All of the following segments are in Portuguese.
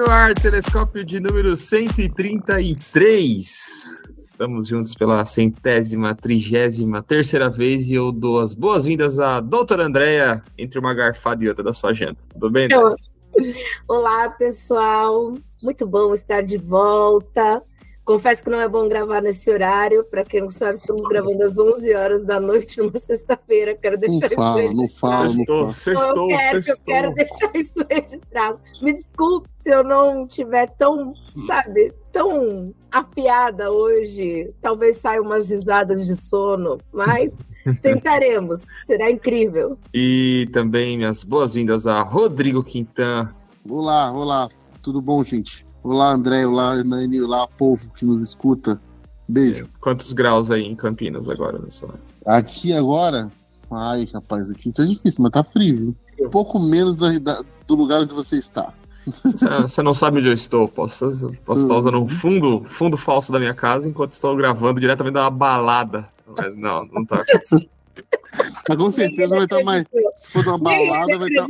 no ar, telescópio de número 133. Estamos juntos pela centésima, trigésima, terceira vez e eu dou as boas-vindas à doutora Andréia entre uma garfada e outra da sua agenda. Tudo bem? Olá, pessoal. Muito bom estar de volta. Confesso que não é bom gravar nesse horário. Para quem não sabe, estamos gravando às 11 horas da noite numa sexta-feira. Quero deixar não fala, isso Não fala, não fala. Sextou, eu, quero, eu quero deixar isso registrado. Me desculpe se eu não tiver tão, sabe, tão afiada hoje. Talvez saiam umas risadas de sono, mas tentaremos. Será incrível. E também minhas boas-vindas a Rodrigo Quintan. Olá, olá. Tudo bom, gente? Olá, André. Olá, Nani. Olá, povo que nos escuta. Beijo. Quantos graus aí em Campinas agora, nessa Aqui agora? Ai, rapaz, aqui tá difícil, mas tá frio. Um pouco menos da, do lugar onde você está. Você não sabe onde eu estou. Posso, posso estar usando um fundo, fundo falso da minha casa enquanto estou gravando diretamente da balada. Mas não, não tá acontecendo. Mas com certeza vai estar tá mais. Se for de uma balada, vai estar. Tá,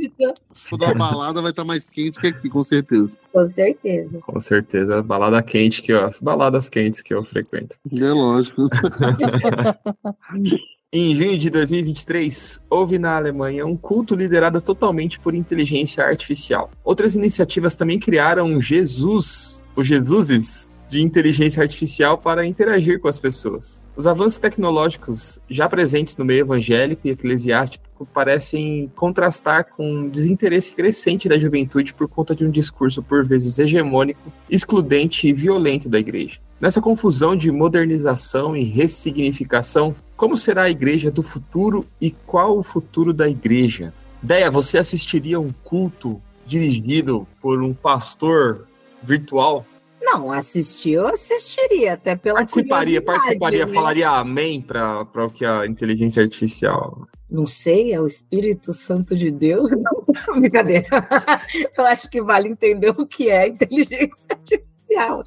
se for de uma balada, vai estar tá mais quente que aqui, com certeza. Com certeza. Com certeza. Balada quente que eu, as baladas quentes que eu frequento. É lógico. Em junho de 2023, houve na Alemanha um culto liderado totalmente por inteligência artificial. Outras iniciativas também criaram Jesus, os Jesuses, de inteligência artificial para interagir com as pessoas. Os avanços tecnológicos já presentes no meio evangélico e eclesiástico parecem contrastar com um desinteresse crescente da juventude por conta de um discurso por vezes hegemônico, excludente e violento da igreja. Nessa confusão de modernização e ressignificação, como será a igreja do futuro e qual o futuro da igreja? Deia, você assistiria a um culto dirigido por um pastor virtual? Não, assistir eu assistiria, até pela Participaria, participaria, né? falaria amém para o que a inteligência artificial. Não sei, é o Espírito Santo de Deus? Não, brincadeira. Eu acho que vale entender o que é inteligência artificial.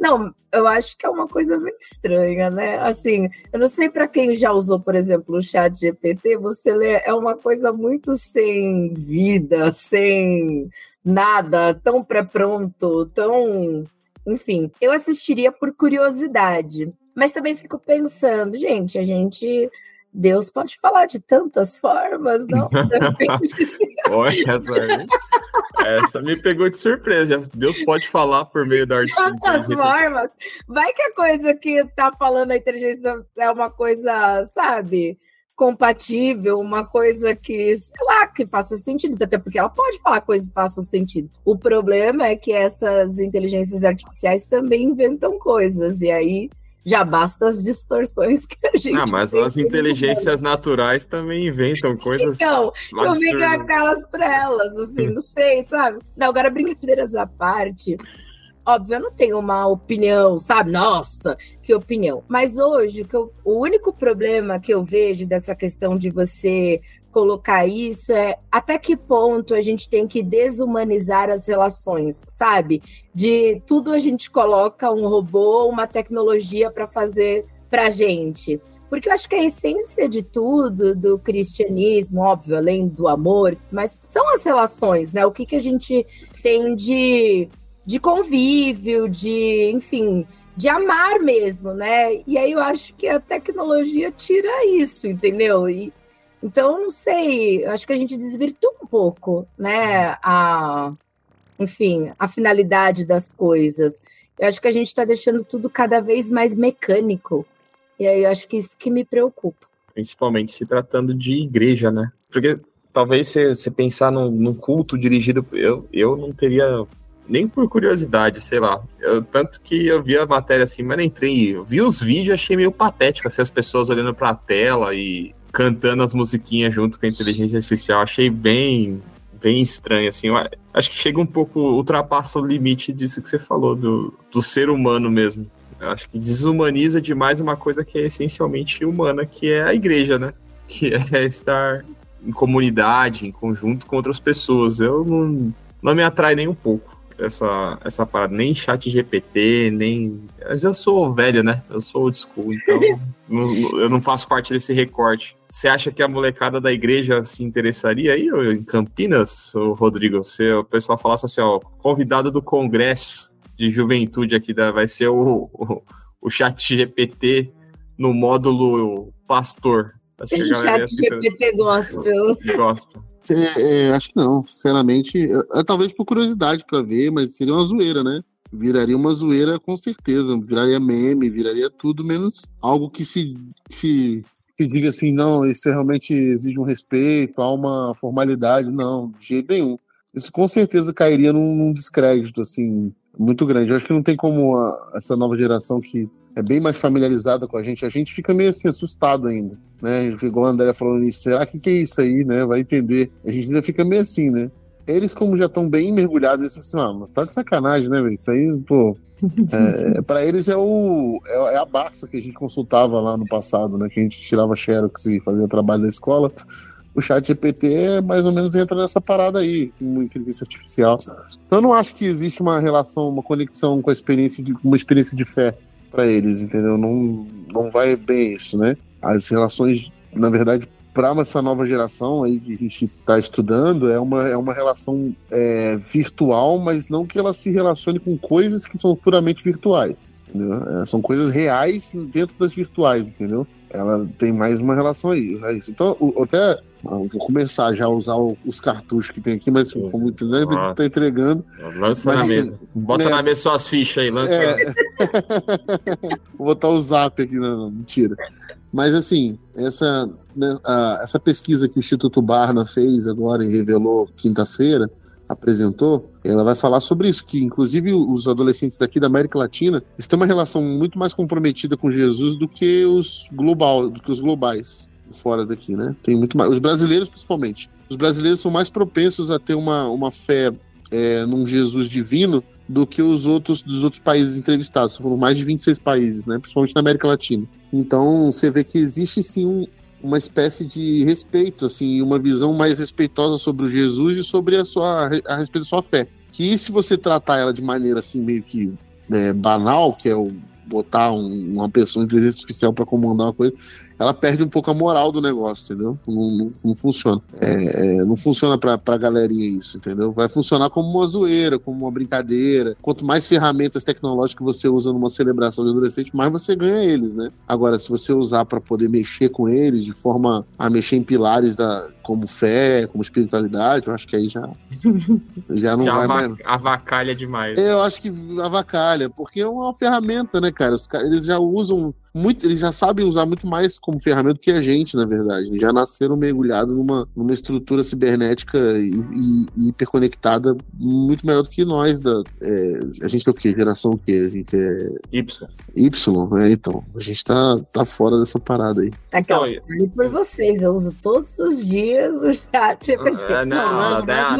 Não, eu acho que é uma coisa meio estranha, né? Assim, eu não sei para quem já usou, por exemplo, o chat GPT, você lê, é uma coisa muito sem vida, sem nada, tão pré-pronto, tão. Enfim, eu assistiria por curiosidade. Mas também fico pensando, gente, a gente. Deus pode falar de tantas formas, não? Olha, essa, essa me pegou de surpresa. Deus pode falar por meio da arte. De tantas formas. Vai que a coisa que tá falando a inteligência é uma coisa, sabe? Compatível, uma coisa que, sei lá, que faça sentido, até porque ela pode falar coisas que façam sentido. O problema é que essas inteligências artificiais também inventam coisas, e aí já basta as distorções que a gente. Ah, mas as inteligências naturais também inventam coisas. Então, eu me aquelas para elas, assim, não sei, sabe? Não, agora brincadeiras à parte óbvio, eu não tenho uma opinião, sabe? Nossa, que opinião. Mas hoje, que eu, o único problema que eu vejo dessa questão de você colocar isso é até que ponto a gente tem que desumanizar as relações, sabe? De tudo a gente coloca um robô, uma tecnologia para fazer para gente. Porque eu acho que a essência de tudo, do cristianismo, óbvio, além do amor, mas são as relações, né? O que, que a gente tem de de convívio, de, enfim, de amar mesmo, né? E aí eu acho que a tecnologia tira isso, entendeu? E, então, não sei, acho que a gente desvirtua um pouco, né? A, enfim, a finalidade das coisas. Eu acho que a gente está deixando tudo cada vez mais mecânico. E aí eu acho que isso que me preocupa. Principalmente se tratando de igreja, né? Porque talvez você pensar num, culto dirigido. Eu, eu não teria nem por curiosidade, sei lá. Eu, tanto que eu vi a matéria assim, mas nem entrei. Eu vi os vídeos achei meio patético, assim, as pessoas olhando pra tela e cantando as musiquinhas junto com a inteligência artificial. Achei bem, bem estranho, assim. Acho que chega um pouco, ultrapassa o limite disso que você falou, do, do ser humano mesmo. Eu acho que desumaniza demais uma coisa que é essencialmente humana, que é a igreja, né? Que é estar em comunidade, em conjunto com outras pessoas. Eu não, não me atrai nem um pouco. Essa, essa parada, nem chat GPT, nem. Mas eu sou velho, né? Eu sou old school, então não, eu não faço parte desse recorte. Você acha que a molecada da igreja se interessaria aí em Campinas, Rodrigo? Se o pessoal falasse assim, ó, convidado do congresso de juventude aqui da, vai ser o, o, o chat GPT no módulo pastor. Acho que chat GPT gospel. Gospel. É, é, acho que não, sinceramente. É, talvez por curiosidade para ver, mas seria uma zoeira, né? Viraria uma zoeira com certeza. Viraria meme, viraria tudo, menos algo que se, se, se diga assim, não, isso realmente exige um respeito, há uma formalidade. Não, de jeito nenhum. Isso com certeza cairia num, num descrédito, assim, muito grande. Eu acho que não tem como a, essa nova geração que é bem mais familiarizada com a gente, a gente fica meio assim assustado ainda, né? Igual a André falando isso, será que que é isso aí, né? Vai entender. A gente ainda fica meio assim, né? Eles, como já estão bem mergulhados, eles assim, ah, tá de sacanagem, né, velho? Isso aí, pô. É, para eles é, o, é, é, a Barça que a gente consultava lá no passado, né? Que a gente tirava xerox e fazia trabalho na escola. O chat GPT é mais ou menos entra nessa parada aí, com inteligência artificial. Então eu não acho que existe uma relação, uma conexão com a experiência de uma experiência de fé para eles, entendeu? Não, não vai bem isso, né? As relações, na verdade, para essa nova geração aí que a gente está estudando, é uma, é uma relação é, virtual, mas não que ela se relacione com coisas que são puramente virtuais. É, são coisas reais dentro das virtuais, entendeu? Ela tem mais uma relação aí. É isso. Então, o, até vou começar já a usar o, os cartuchos que tem aqui, mas como entender, ah. tá entregando. Lança mas, na mesa. Bota né? na mesa suas fichas aí, lança. É... vou botar o zap aqui, não, não, mentira. Mas assim, essa, né, a, essa pesquisa que o Instituto Barna fez agora e revelou quinta-feira, apresentou, ela vai falar sobre isso, que inclusive os adolescentes daqui da América Latina têm uma relação muito mais comprometida com Jesus do que os global, do que os globais fora daqui, né? Tem muito mais. Os brasileiros, principalmente. Os brasileiros são mais propensos a ter uma, uma fé é, num Jesus divino do que os outros dos outros países entrevistados. Foram mais de 26 países, né? Principalmente na América Latina. Então você vê que existe sim um, uma espécie de respeito, assim, uma visão mais respeitosa sobre o Jesus e sobre a sua a respeito da sua fé. Que se você tratar ela de maneira assim meio que né, banal, que é o botar um, uma pessoa inteligência artificial para comandar uma coisa, ela perde um pouco a moral do negócio, entendeu? Não, não, não funciona. É, é, não funciona pra, pra galerinha isso, entendeu? Vai funcionar como uma zoeira, como uma brincadeira. Quanto mais ferramentas tecnológicas você usa numa celebração de adolescente, mais você ganha eles, né? Agora, se você usar para poder mexer com eles de forma a mexer em pilares da, como fé, como espiritualidade, eu acho que aí já, já não já vai mais. Avacalha demais. É, eu acho que avacalha, porque é uma ferramenta, né, cara? Os, eles já usam muito, eles já sabem usar muito mais como ferramenta que a gente, na verdade. Eles já nasceram mergulhados numa, numa estrutura cibernética e, e, e hiperconectada muito melhor do que nós. Da, é, a gente é o quê? Geração o quê? A gente é. Y. Y, né? Então, a gente tá, tá fora dessa parada aí. Aquela então, por vocês, eu uso todos os dias o chat. É, não, a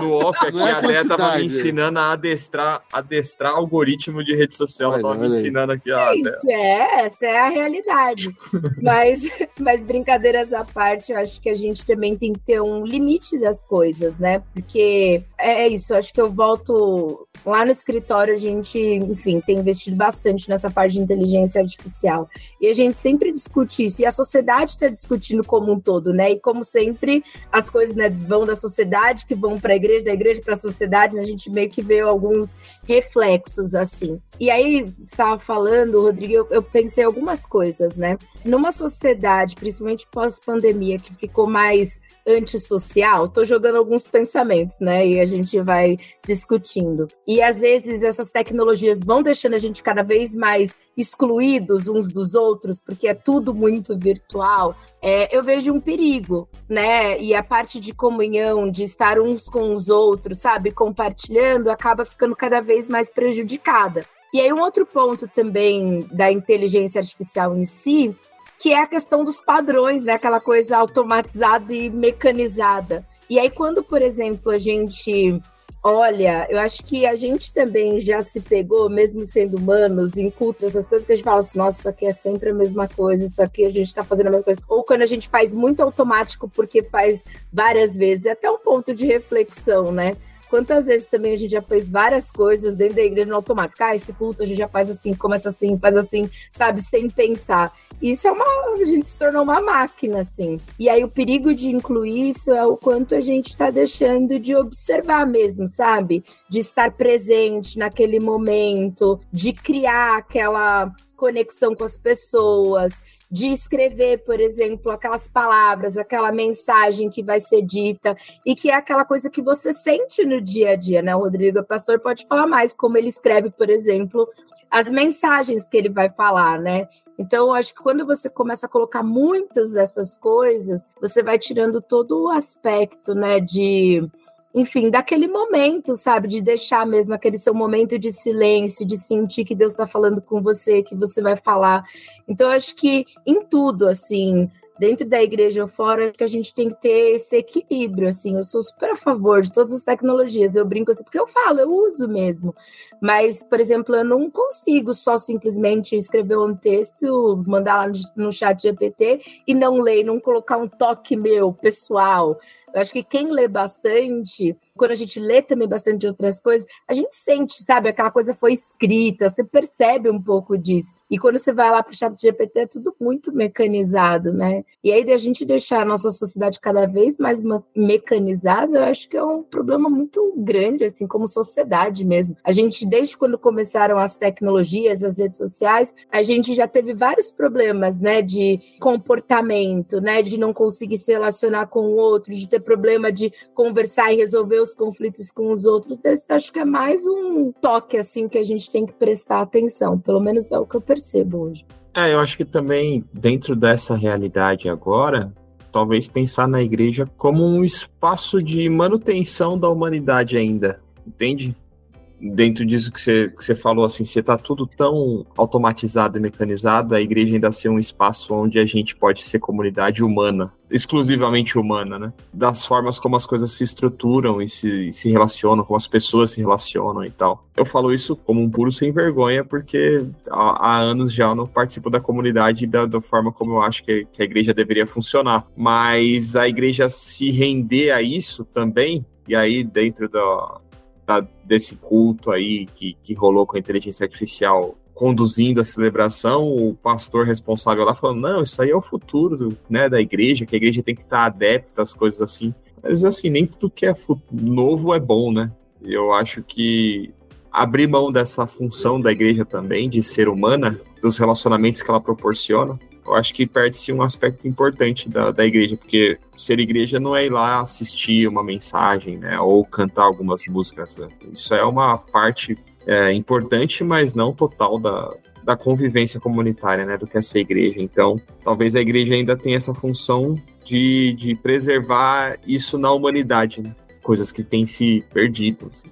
no off aqui, a Déia tava me ensinando a adestrar, adestrar algoritmo de rede social. Olha, tava me ensinando aqui, ó Gente, é, essa é a realidade. mas, mas brincadeiras à parte, eu acho que a gente também tem que ter um limite das coisas, né? Porque é, é isso, acho que eu volto lá no escritório, a gente, enfim, tem investido bastante nessa parte de inteligência artificial. E a gente sempre discute isso, e a sociedade está discutindo como um todo, né? E como sempre, as coisas né, vão da sociedade, que vão para a igreja, da igreja para a sociedade, né? a gente meio que vê alguns reflexos assim. E aí, estava falando, Rodrigo, eu, eu pensei algumas coisas, né? Numa sociedade, principalmente pós-pandemia, que ficou mais antissocial, tô jogando alguns pensamentos, né? E a gente vai discutindo. E às vezes essas tecnologias vão deixando a gente cada vez mais excluídos uns dos outros, porque é tudo muito virtual. É, eu vejo um perigo, né? E a parte de comunhão, de estar uns com os outros, sabe, compartilhando, acaba ficando cada vez mais prejudicada. E aí, um outro ponto também da inteligência artificial em si, que é a questão dos padrões, né? Aquela coisa automatizada e mecanizada. E aí, quando, por exemplo, a gente olha, eu acho que a gente também já se pegou, mesmo sendo humanos, em cultos, essas coisas que a gente fala assim, nossa, isso aqui é sempre a mesma coisa, isso aqui a gente tá fazendo a mesma coisa. Ou quando a gente faz muito automático porque faz várias vezes, é até um ponto de reflexão, né? Quantas vezes também a gente já fez várias coisas dentro da igreja no automático? Ah, esse culto a gente já faz assim, começa assim, faz assim, sabe, sem pensar. Isso é uma. A gente se tornou uma máquina, assim. E aí o perigo de incluir isso é o quanto a gente está deixando de observar mesmo, sabe? De estar presente naquele momento, de criar aquela conexão com as pessoas, de escrever, por exemplo, aquelas palavras, aquela mensagem que vai ser dita e que é aquela coisa que você sente no dia a dia, né? O Rodrigo, pastor, pode falar mais como ele escreve, por exemplo, as mensagens que ele vai falar, né? Então, acho que quando você começa a colocar muitas dessas coisas, você vai tirando todo o aspecto, né, de enfim, daquele momento, sabe? De deixar mesmo aquele seu momento de silêncio, de sentir que Deus está falando com você, que você vai falar. Então, acho que em tudo, assim, dentro da igreja ou fora, que a gente tem que ter esse equilíbrio, assim. Eu sou super a favor de todas as tecnologias, eu brinco assim, porque eu falo, eu uso mesmo. Mas, por exemplo, eu não consigo só simplesmente escrever um texto, mandar lá no, no chat GPT e não ler, não colocar um toque meu, pessoal. Eu acho que quem lê bastante quando a gente lê também bastante outras coisas, a gente sente, sabe, aquela coisa foi escrita, você percebe um pouco disso. E quando você vai lá para o chat GPT, é tudo muito mecanizado, né? E aí, a gente deixar a nossa sociedade cada vez mais mecanizada, eu acho que é um problema muito grande, assim, como sociedade mesmo. A gente, desde quando começaram as tecnologias, as redes sociais, a gente já teve vários problemas, né, de comportamento, né, de não conseguir se relacionar com o outro, de ter problema de conversar e resolver os conflitos com os outros, esse acho que é mais um toque assim que a gente tem que prestar atenção, pelo menos é o que eu percebo hoje. É, eu acho que também dentro dessa realidade agora, talvez pensar na igreja como um espaço de manutenção da humanidade ainda, entende? Dentro disso que você, que você falou, assim, você tá tudo tão automatizado e mecanizado, a igreja ainda ser um espaço onde a gente pode ser comunidade humana, exclusivamente humana, né? Das formas como as coisas se estruturam e se, se relacionam, como as pessoas se relacionam e tal. Eu falo isso como um puro sem vergonha, porque há, há anos já eu não participo da comunidade da, da forma como eu acho que, que a igreja deveria funcionar. Mas a igreja se render a isso também, e aí dentro da, da, desse culto aí que, que rolou com a inteligência artificial conduzindo a celebração, o pastor responsável lá falando, não, isso aí é o futuro né, da igreja, que a igreja tem que estar adepta às coisas assim. Mas assim, nem tudo que é novo é bom, né? Eu acho que abrir mão dessa função da igreja também, de ser humana, dos relacionamentos que ela proporciona, eu acho que perde-se um aspecto importante da, da igreja, porque ser igreja não é ir lá assistir uma mensagem, né, ou cantar algumas músicas. Né? Isso é uma parte é, importante, mas não total da, da convivência comunitária, né, do que é ser igreja. Então, talvez a igreja ainda tenha essa função de, de preservar isso na humanidade, né? coisas que têm se perdido, assim,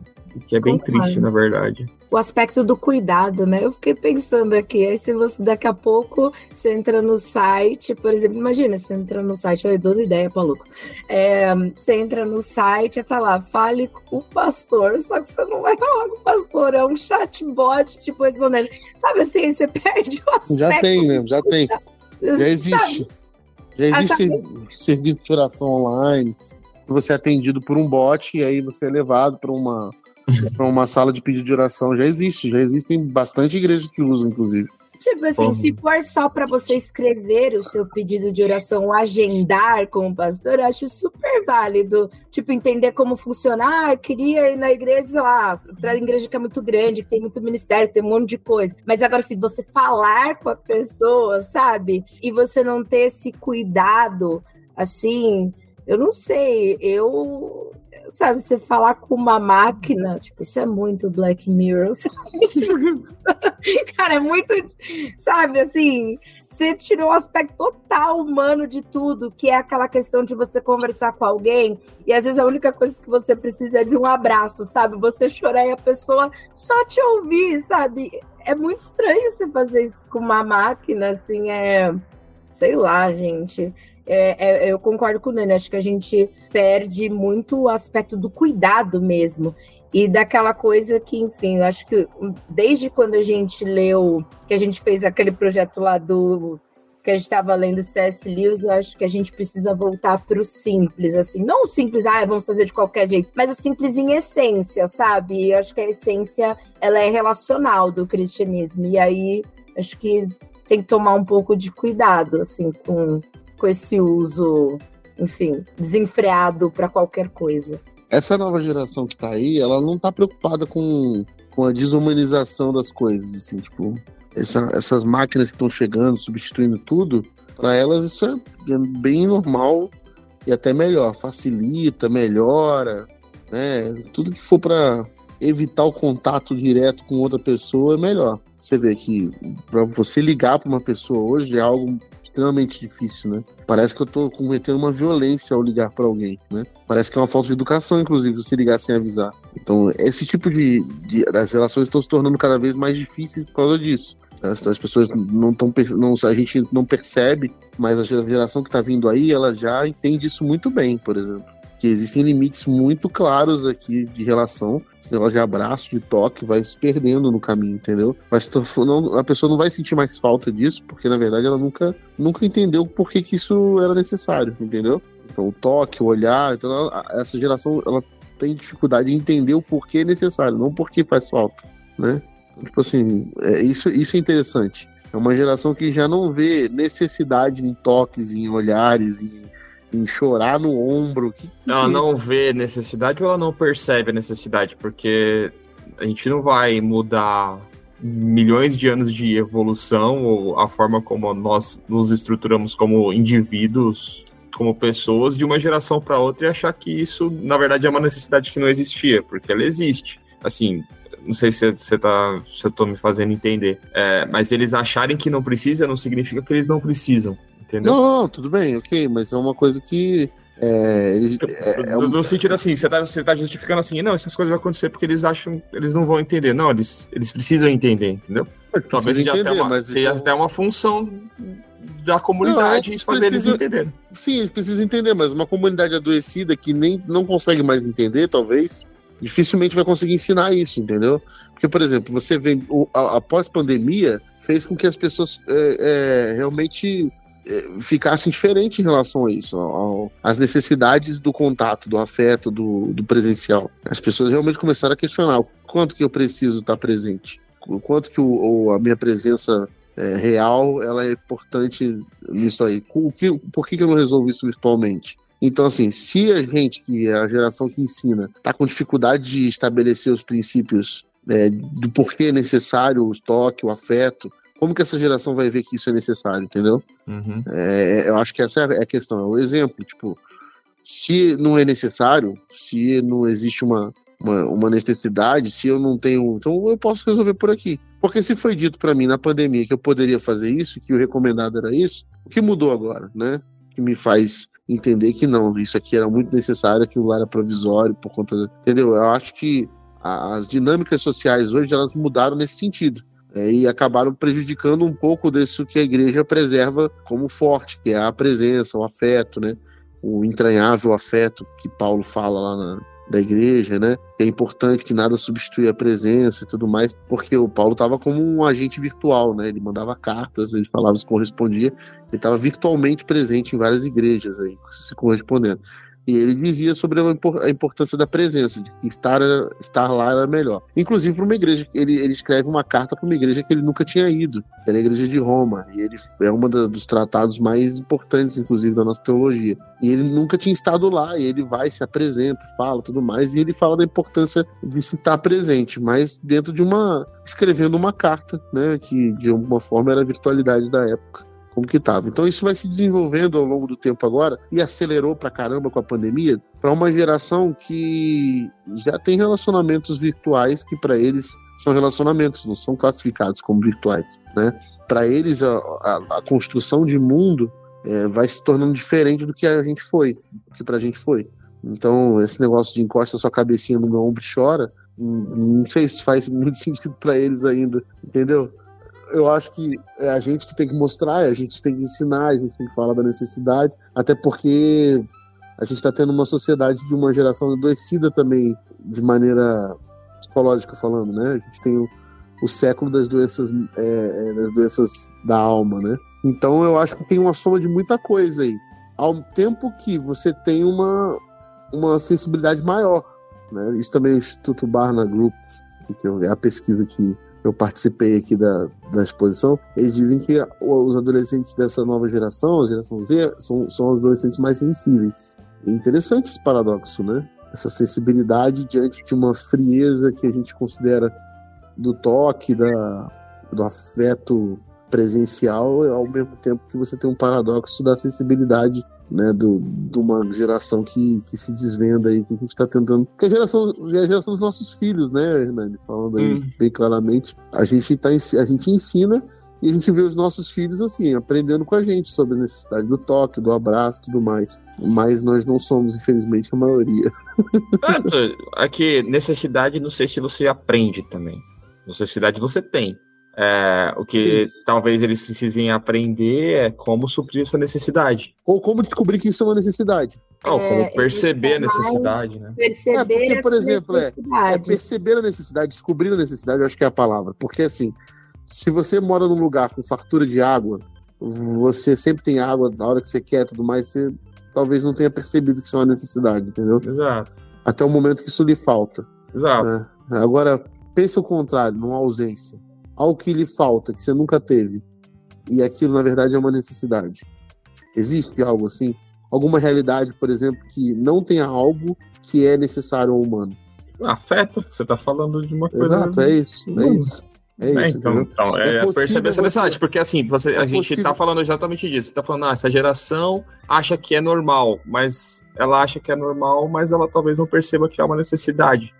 que é bem triste, na verdade o aspecto do cuidado, né? Eu fiquei pensando aqui, aí se você daqui a pouco você entra no site, por exemplo, imagina, você entra no site, eu dou ideia, maluco. É, você entra no site e tá lá, fale com o pastor, só que você não vai falar com o pastor, é um chatbot, tipo, respondendo. Sabe assim, você perde o aspecto. Já tem mesmo, já tem. Já existe. Já existe serviço de oração online, você é atendido por um bot e aí você é levado para uma para uma sala de pedido de oração já existe, já existem bastante igrejas que usam, inclusive. Tipo assim, Como? se for só para você escrever o seu pedido de oração, agendar com o pastor, eu acho super válido. Tipo, entender como funciona. Ah, queria ir na igreja, sei lá, pra igreja que é muito grande, que tem muito ministério, que tem um monte de coisa. Mas agora, se você falar com a pessoa, sabe? E você não ter esse cuidado, assim, eu não sei. Eu sabe, você falar com uma máquina, tipo, isso é muito Black Mirror, sabe? Cara, é muito, sabe, assim, você tirou o aspecto total humano de tudo, que é aquela questão de você conversar com alguém e às vezes a única coisa que você precisa é de um abraço, sabe? Você chorar e a pessoa só te ouvir, sabe? É muito estranho você fazer isso com uma máquina, assim, é. Sei lá, gente é, é, eu concordo com o Nani, acho que a gente perde muito o aspecto do cuidado mesmo. E daquela coisa que, enfim, eu acho que desde quando a gente leu, que a gente fez aquele projeto lá do que a gente estava lendo C.S. Lewis, eu acho que a gente precisa voltar para o simples, assim, não o simples, ah, vamos fazer de qualquer jeito, mas o simples em essência, sabe? Eu acho que a essência ela é relacional do cristianismo. E aí acho que tem que tomar um pouco de cuidado, assim, com, com esse uso, enfim, desenfreado para qualquer coisa. Essa nova geração que está aí, ela não está preocupada com, com a desumanização das coisas, assim, tipo, essa, essas máquinas que estão chegando, substituindo tudo, para elas isso é bem normal e até melhor, facilita, melhora, né? Tudo que for para evitar o contato direto com outra pessoa é melhor. Você vê que para você ligar para uma pessoa hoje é algo extremamente difícil, né? Parece que eu tô cometendo uma violência ao ligar para alguém, né? Parece que é uma falta de educação, inclusive, você ligar sem avisar. Então, esse tipo de, de as relações estão se tornando cada vez mais difíceis por causa disso. As, as pessoas não estão, não, a gente não percebe, mas a geração que está vindo aí, ela já entende isso muito bem, por exemplo. Que existem limites muito claros aqui de relação. Esse negócio de abraço, de toque, vai se perdendo no caminho, entendeu? Mas não, a pessoa não vai sentir mais falta disso, porque na verdade ela nunca, nunca entendeu por que, que isso era necessário, entendeu? Então o toque, o olhar, então ela, essa geração ela tem dificuldade de entender o porquê é necessário, não porque faz falta, né? Tipo assim, é, isso, isso é interessante. É uma geração que já não vê necessidade em toques, em olhares, em, em chorar no ombro. Que, que ela é não vê necessidade ou ela não percebe a necessidade? Porque a gente não vai mudar milhões de anos de evolução ou a forma como nós nos estruturamos como indivíduos, como pessoas, de uma geração para outra e achar que isso, na verdade, é uma necessidade que não existia, porque ela existe. Assim, não sei se, você tá, se eu tô me fazendo entender, é, mas eles acharem que não precisa não significa que eles não precisam, entendeu? Não, não, tudo bem, ok, mas é uma coisa que é, é, é um... No sentido assim, você tá, você tá justificando assim, não, essas coisas vão acontecer porque eles acham, eles não vão entender. Não, eles, eles precisam entender, entendeu? Talvez seja, entender, até, uma, seja então... até uma função da comunidade não, fazer precisa, eles entenderem. Sim, eles precisam entender, mas uma comunidade adoecida que nem não consegue mais entender, talvez, dificilmente vai conseguir ensinar isso, entendeu? Porque, por exemplo, você vê a, a pós-pandemia fez com que as pessoas é, é, realmente é, ficassem diferentes em relação a isso, às necessidades do contato, do afeto, do, do, presencial. As pessoas realmente começaram a questionar o quanto que eu preciso estar presente, o quanto que o, a minha presença é, real ela é importante nisso aí. Que, por que, que eu não resolvo isso virtualmente? Então, assim, se a gente, que é a geração que ensina, está com dificuldade de estabelecer os princípios é, do porquê é necessário o estoque, o afeto, como que essa geração vai ver que isso é necessário, entendeu? Uhum. É, eu acho que essa é a questão, é o exemplo. Tipo, se não é necessário, se não existe uma, uma, uma, necessidade, se eu não tenho. Então eu posso resolver por aqui. Porque se foi dito para mim na pandemia que eu poderia fazer isso, que o recomendado era isso, o que mudou agora, né? Que me faz entender que não, isso aqui era muito necessário, aquilo era provisório por conta, da, entendeu? Eu acho que as dinâmicas sociais hoje elas mudaram nesse sentido. É, e acabaram prejudicando um pouco disso que a igreja preserva como forte, que é a presença, o afeto, né? O entranhável afeto que Paulo fala lá na, da igreja, né? É importante que nada substitui a presença e tudo mais, porque o Paulo estava como um agente virtual, né? Ele mandava cartas, ele falava, se correspondia, ele estava virtualmente presente em várias igrejas aí, se correspondendo. E ele dizia sobre a importância da presença, de que estar, estar lá era melhor. Inclusive para uma igreja, ele, ele escreve uma carta para uma igreja que ele nunca tinha ido, era a igreja de Roma. E ele é um dos tratados mais importantes, inclusive, da nossa teologia. E ele nunca tinha estado lá, e ele vai, se apresenta, fala tudo mais, e ele fala da importância de se estar presente, mas dentro de uma. escrevendo uma carta, né? Que de alguma forma era a virtualidade da época como que estava. Então isso vai se desenvolvendo ao longo do tempo agora e acelerou pra caramba com a pandemia para uma geração que já tem relacionamentos virtuais que para eles são relacionamentos, não são classificados como virtuais, né? Para eles a, a, a, construção de mundo é, vai se tornando diferente do que a gente foi, do que para a gente foi. Então esse negócio de encosta sua cabecinha no meu ombro e chora, não sei se faz muito sentido para eles ainda, entendeu? Eu acho que é a gente que tem que mostrar, a gente tem que ensinar, a gente tem que falar da necessidade, até porque a gente está tendo uma sociedade de uma geração adoecida também, de maneira psicológica falando, né? A gente tem o século das doenças, é, é, das doenças da alma, né? Então eu acho que tem uma soma de muita coisa aí. Ao tempo que você tem uma, uma sensibilidade maior. Né? Isso também é o Instituto Barna Group, que é a pesquisa que eu participei aqui da, da exposição, eles dizem que os adolescentes dessa nova geração, a geração Z, são, são adolescentes mais sensíveis. É interessante esse paradoxo, né? Essa sensibilidade diante de uma frieza que a gente considera do toque, da, do afeto presencial, ao mesmo tempo que você tem um paradoxo da sensibilidade né, do, de uma geração que, que se desvenda aí, que a gente está tentando. Que a geração, é a geração dos nossos filhos, né, Hernani? Falando aí hum. bem claramente. A gente, tá, a gente ensina e a gente vê os nossos filhos assim, aprendendo com a gente sobre a necessidade do toque, do abraço e tudo mais. Mas nós não somos, infelizmente, a maioria. Aqui, necessidade, não sei se você aprende também. Necessidade você tem. É, o que Sim. talvez eles precisem aprender é como suprir essa necessidade. Ou como descobrir que isso é uma necessidade. Ou como é, perceber a necessidade, né? Perceber é, porque, por exemplo, é, é, perceber a necessidade, descobrir a necessidade, eu acho que é a palavra. Porque, assim, se você mora num lugar com fartura de água, você sempre tem água na hora que você quer tudo mais, você talvez não tenha percebido que isso é uma necessidade, entendeu? Exato. Até o momento que isso lhe falta. Exato. Né? Agora, pense o contrário, numa ausência algo que lhe falta, que você nunca teve, e aquilo na verdade é uma necessidade. Existe algo assim? Alguma realidade, por exemplo, que não tenha algo que é necessário ao humano? Afeto, você está falando de uma coisa. Exato, é isso, é isso. É, é isso, então, então, é, é perceber essa necessidade, porque assim, você, é a gente está falando exatamente disso. Você tá falando, ah, essa geração acha que é normal, mas ela acha que é normal, mas ela talvez não perceba que é uma necessidade.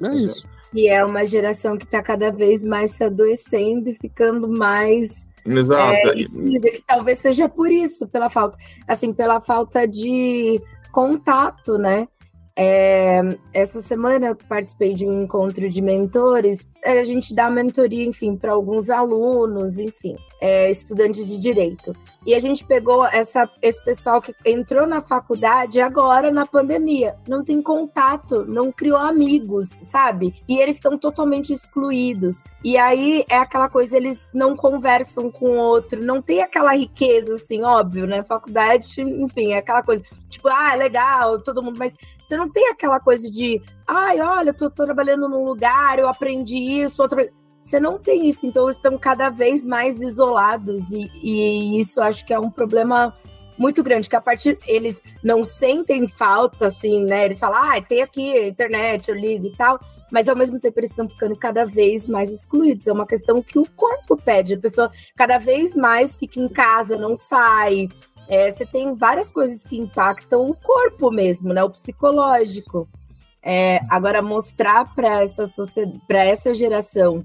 É entendeu? isso. E é uma geração que está cada vez mais se adoecendo e ficando mais Exato. É, que talvez seja por isso, pela falta, assim, pela falta de contato, né? É, essa semana eu participei de um encontro de mentores. A gente dá mentoria, enfim, para alguns alunos, enfim, é, estudantes de direito. E a gente pegou essa, esse pessoal que entrou na faculdade agora na pandemia, não tem contato, não criou amigos, sabe? E eles estão totalmente excluídos. E aí é aquela coisa, eles não conversam com o outro, não tem aquela riqueza, assim, óbvio, né? Faculdade, enfim, é aquela coisa, tipo, ah, é legal, todo mundo, mas você não tem aquela coisa de, ai, olha, eu tô, tô trabalhando num lugar, eu aprendi isso, outra. Você não tem isso, então estão cada vez mais isolados, e, e isso acho que é um problema muito grande, que a partir eles não sentem falta, assim, né? Eles falam, ah, tem aqui a internet, eu ligo e tal, mas ao mesmo tempo eles estão ficando cada vez mais excluídos. É uma questão que o corpo pede, a pessoa cada vez mais fica em casa, não sai, é, você tem várias coisas que impactam o corpo mesmo, né? O psicológico. É, agora, mostrar para essa, para essa geração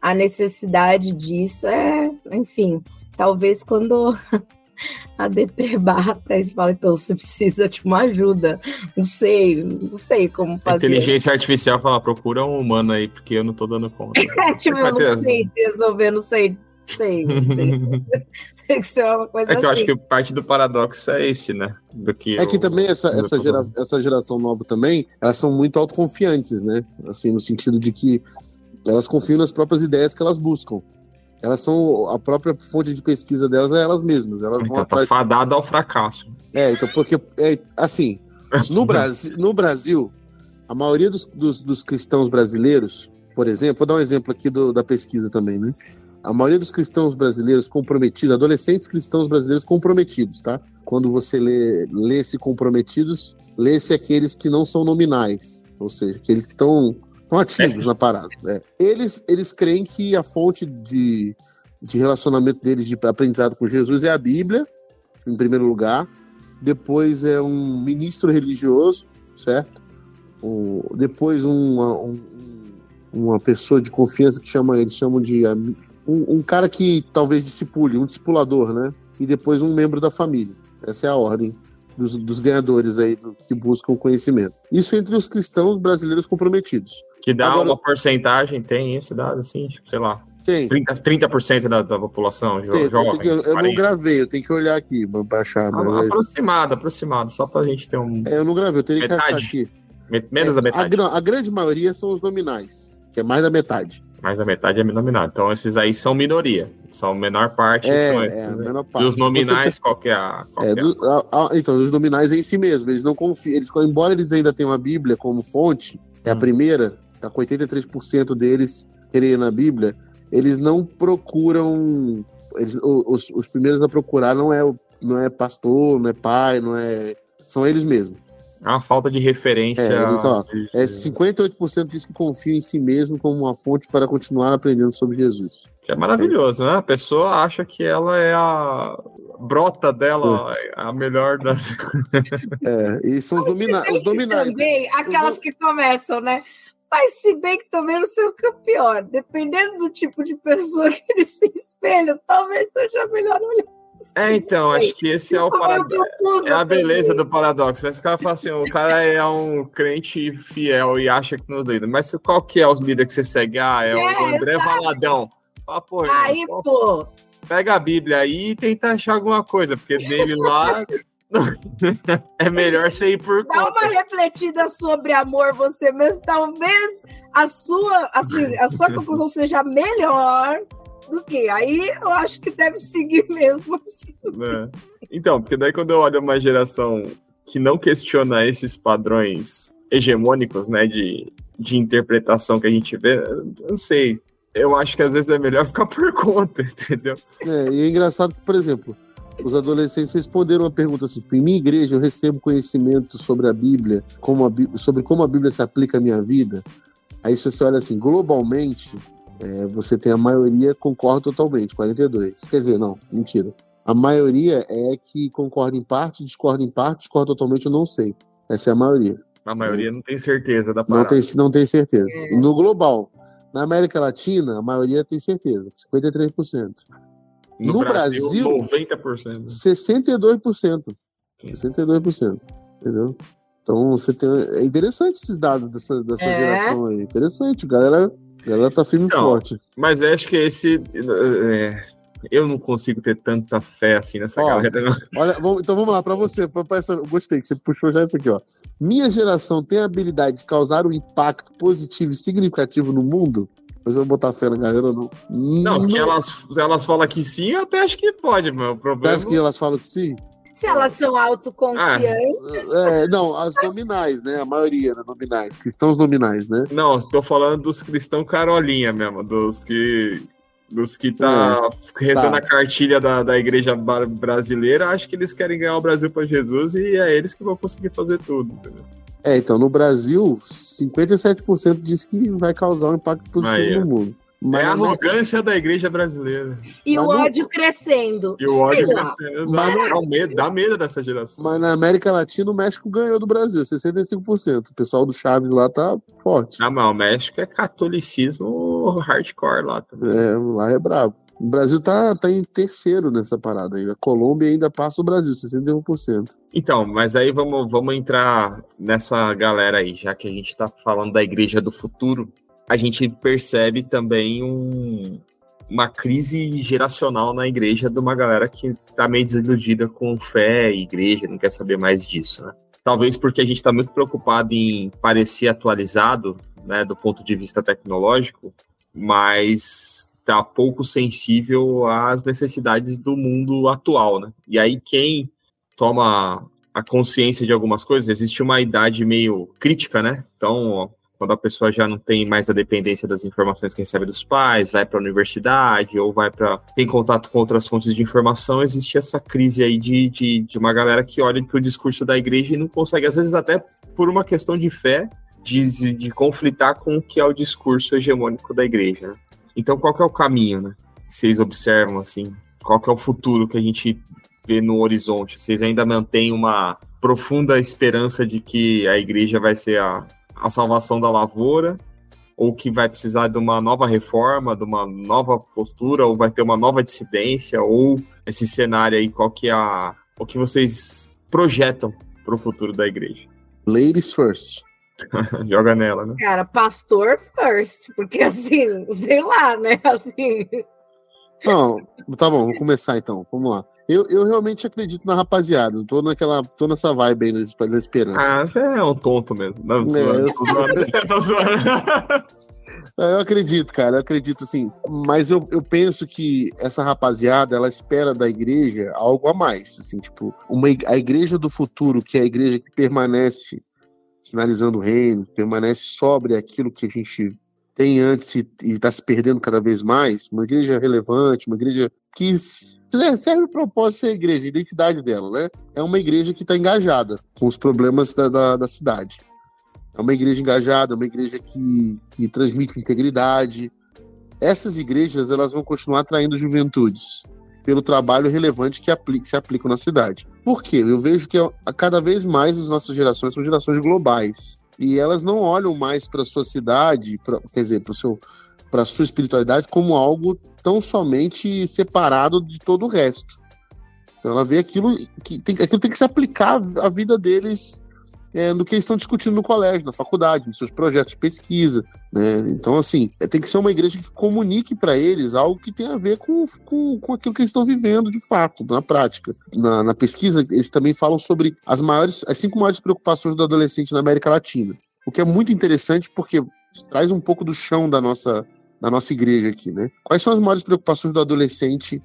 a necessidade disso é, enfim, talvez quando a DP bata e fala, então você precisa de uma ajuda. Não sei, não sei como fazer. A inteligência artificial fala, procura um humano aí, porque eu não tô dando conta. é, tipo, eu não sei resolver, não sei, sei, sei. Tem que ser uma coisa É que eu acho assim. que parte do paradoxo é esse, né? Do que é que também essa, essa, gera, essa geração nova também, elas são muito autoconfiantes, né? Assim, no sentido de que elas confiam nas próprias ideias que elas buscam. Elas são a própria fonte de pesquisa delas é elas mesmas. Elas então, vão tá fadada ao fracasso. É, então, porque, é, assim, no Brasil, no Brasil, a maioria dos, dos, dos cristãos brasileiros, por exemplo, vou dar um exemplo aqui do, da pesquisa também, né? a maioria dos cristãos brasileiros comprometidos, adolescentes cristãos brasileiros comprometidos, tá? Quando você lê, lê-se comprometidos, lê-se aqueles que não são nominais, ou seja, aqueles que estão, estão ativos é. na parada. Né? Eles, eles creem que a fonte de, de relacionamento deles, de aprendizado com Jesus, é a Bíblia, em primeiro lugar. Depois é um ministro religioso, certo? O, depois uma, um, uma pessoa de confiança que chama, eles chamam de um, um, cara que talvez discipule, um discipulador, né? E depois um membro da família. Essa é a ordem dos, dos ganhadores aí do, que buscam conhecimento. Isso entre os cristãos brasileiros comprometidos. Que dá Agora, uma porcentagem, tem esse dado, assim, tipo, sei lá. Tem. 30%, 30 da, da população tem, jovem. Que, eu, eu não gravei, eu tenho que olhar aqui pra baixar. Ah, mas... Aproximado, aproximado, só pra gente ter um. É, eu não gravei, eu teria metade. que achar aqui. Menos é, da metade. A, a grande maioria são os nominais que é mais da metade. Mais da metade é nominado. Então esses aí são minoria. São a menor parte. É, são é, a menor E parte. os nominais, Você qual que é a. É, é? do- a- a- então, os nominais em si mesmo, eles não confiam, eles, embora eles ainda tenham a Bíblia como fonte, é a Hum. primeira, tá com 83% deles querem na Bíblia, eles não procuram, eles- os, os primeiros a procurar não é, o- não é pastor, não é pai, não é, são eles mesmos. É uma falta de referência. É, eles, ó, É 58% diz que confiam em si mesmo como uma fonte para continuar aprendendo sobre Jesus. Que é maravilhoso, né? A pessoa acha que ela é a. Brota dela a melhor das. É, e são os, nomina os nominais. né? Também, aquelas que começam, né? Mas se bem que também não sei o que é pior. Dependendo do tipo de pessoa que eles se espelham, talvez seja melhor olhar. É, então, acho que esse é o paradoxo. É a beleza do paradoxo. Esse cara fala assim: o cara é um crente fiel e acha que não líder. Mas qual que é o líder que você segue? Ah, é, o É, André Valadão. Ah, pô, Aí, pô, pô, pega a Bíblia aí e tenta achar alguma coisa, porque dele lá é melhor você ir por dá conta. uma refletida sobre amor você mesmo. Talvez a sua, assim, a sua conclusão seja melhor do que. Aí eu acho que deve seguir mesmo assim. né? Então, porque daí quando eu olho uma geração que não questiona esses padrões hegemônicos, né, de, de interpretação que a gente vê, eu não sei. Eu acho que às vezes é melhor ficar por conta, entendeu? É, e é engraçado que, por exemplo, os adolescentes responderam uma pergunta assim: em minha igreja eu recebo conhecimento sobre a Bíblia, como a Bí- sobre como a Bíblia se aplica à minha vida. Aí, se você olha assim, globalmente, é, você tem a maioria concorda totalmente, 42. Quer dizer, não, mentira. A maioria é que concorda em parte, discorda em parte, discorda totalmente, eu não sei. Essa é a maioria. A maioria não tem certeza da Não parada. tem, não tem certeza. No global, na América Latina, a maioria tem certeza, 53%. No, no Brasil, Brasil, 90%. 62%. 62%. Entendeu? Então você tem. É interessante esses dados dessa, dessa É. geração aí. Interessante. A galera, a galera tá firme e Então, forte. Mas acho que esse. é, eu não consigo ter tanta fé assim nessa Ó, galera. não. Olha, vamos- então vamos lá, pra você. Pra, pra essa, eu gostei que você puxou já isso aqui, ó. Minha geração tem a habilidade de causar um impacto positivo e significativo no mundo? Mas eu vou botar fé na galera ou não? Não, que elas, elas falam que sim, eu até acho que pode, mas o Você problema. acha que elas falam que sim? Se elas são autoconfiantes, É, não, as nominais, né? A maioria, né? Nominais. Cristãos nominais, né? Não, tô falando dos cristãos carolinha mesmo, dos que. Dos que tá rezando tá. a cartilha da, da igreja brasileira, acho que eles querem ganhar o Brasil para Jesus e é eles que vão conseguir fazer tudo, entendeu? É, então, no Brasil, 57% diz que vai causar um impacto positivo Aí, no mundo. Mas é a arrogância da igreja brasileira. e Mas o não- ódio crescendo. E o ódio crescendo. Exato. Mas não- Dá, medo, dá medo dessa geração. Mas na América Latina, o México ganhou do Brasil, 65%. O pessoal do Chaves lá tá forte. Ah, mas o México é catolicismo hardcore lá também. É, lá é brabo. O Brasil tá, tá em terceiro nessa parada aí. A Colômbia ainda passa o Brasil, 61%. Então, mas aí vamos, vamos entrar nessa galera aí, já que a gente tá falando da igreja do futuro, a gente percebe também um- uma crise geracional na igreja de uma galera que tá meio desiludida com fé e igreja, não quer saber mais disso, né? Talvez porque a gente tá muito preocupado em parecer atualizado, né, do ponto de vista tecnológico, mas tá pouco sensível às necessidades do mundo atual, né? E aí quem toma a consciência de algumas coisas, existe uma idade meio crítica, né? Então, ó, quando a pessoa já não tem mais a dependência das informações que recebe dos pais, vai para a universidade ou vai para tem contato com outras fontes de informação, existe essa crise aí de, de, de uma galera que olha para o discurso da igreja e não consegue, às vezes até por uma questão de fé, de, de conflitar com o que é o discurso hegemônico da igreja. Então, qual que é o caminho, né? Vocês observam assim, qual que é o futuro que a gente vê no horizonte? Vocês ainda mantêm uma profunda esperança de que a igreja vai ser a, a salvação da lavoura? Ou que vai precisar de uma nova reforma, de uma nova postura, ou vai ter uma nova dissidência, ou esse cenário aí, qual que é a, o que vocês projetam para o futuro da igreja? Ladies first. Joga nela, né? Cara, pastor first, porque assim, sei lá, né? Assim, Não, tá bom, vou começar então. Vamos lá. Eu, eu realmente acredito na rapaziada. Eu tô, naquela, tô nessa vibe aí da, da esperança. Ah, você é um tonto mesmo. Não, É, eu. É, Eu acredito, cara, eu acredito assim. Mas eu, eu penso que essa rapaziada, ela espera da igreja algo a mais. Assim, tipo, uma, a igreja do futuro, que é a igreja que permanece sinalizando o reino, permanece sobre aquilo que a gente tem antes e está se perdendo cada vez mais. Uma igreja relevante, uma igreja que né, serve o propósito de ser a igreja, a identidade dela, né? É uma igreja que está engajada com os problemas da, da, da cidade. É uma igreja engajada, é uma igreja que, que transmite integridade. Essas igrejas elas vão continuar atraindo juventudes pelo trabalho relevante que apli- se aplicam na cidade. Por quê? Eu vejo que a cada vez mais as nossas gerações são gerações globais e elas não olham mais para sua cidade, pra, quer dizer, para seu para sua espiritualidade como algo tão somente separado de todo o resto. Então, ela vê aquilo que tem, aquilo tem que se aplicar à vida deles é, no que eles estão discutindo no colégio, na faculdade, nos seus projetos de pesquisa. Né? Então, assim, é, tem que ser uma igreja que comunique para eles algo que tem a ver com, com, com aquilo que eles estão vivendo de fato, na prática. Na, na pesquisa, eles também falam sobre as maiores, as cinco maiores preocupações do adolescente na América Latina. O que é muito interessante porque traz um pouco do chão da nossa, da nossa igreja aqui, né? Quais são as maiores preocupações do adolescente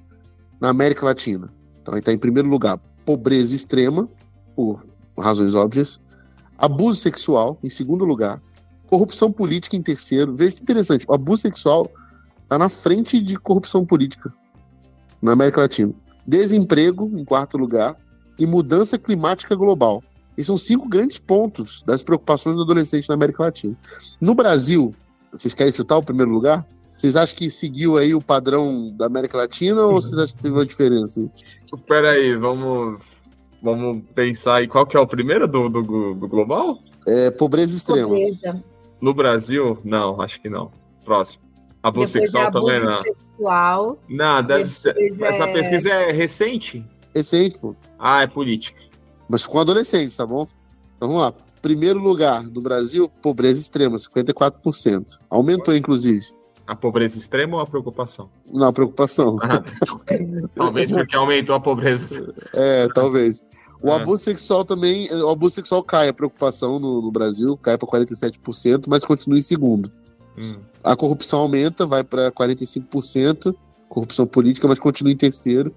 na América Latina? Então, está em primeiro lugar, pobreza extrema, por razões óbvias. Abuso sexual, em segundo lugar. Corrupção política, em terceiro. Veja que interessante, o abuso sexual está na frente de corrupção política na América Latina. Desemprego, em quarto lugar. E mudança climática global. Esses são cinco grandes pontos das preocupações do adolescente na América Latina. No Brasil, vocês querem chutar o primeiro lugar? Vocês acham que seguiu aí o padrão da América Latina ou vocês acham que teve uma diferença? Peraí, vamos, vamos pensar aí. Qual que é o primeiro do, do, do global? É, pobreza extrema. Pobreza. No Brasil? Não, acho que não. Próximo. Abuso Depois sexual é abuso também não. sexual. Não, deve Depois ser. é- Essa pesquisa é recente? Recente, pô. Ah, é política. Mas com adolescentes, tá bom? Então vamos lá. Primeiro lugar do Brasil, pobreza extrema, 54%. Aumentou, inclusive. A pobreza extrema ou a preocupação? Não, preocupação. Ah, talvez porque aumentou a pobreza. É, talvez. O Ah. abuso sexual também, o abuso sexual cai a preocupação no, no Brasil, cai para 47%, mas continua em segundo. Hum. A corrupção aumenta, vai para 45%, corrupção política, mas continua em terceiro.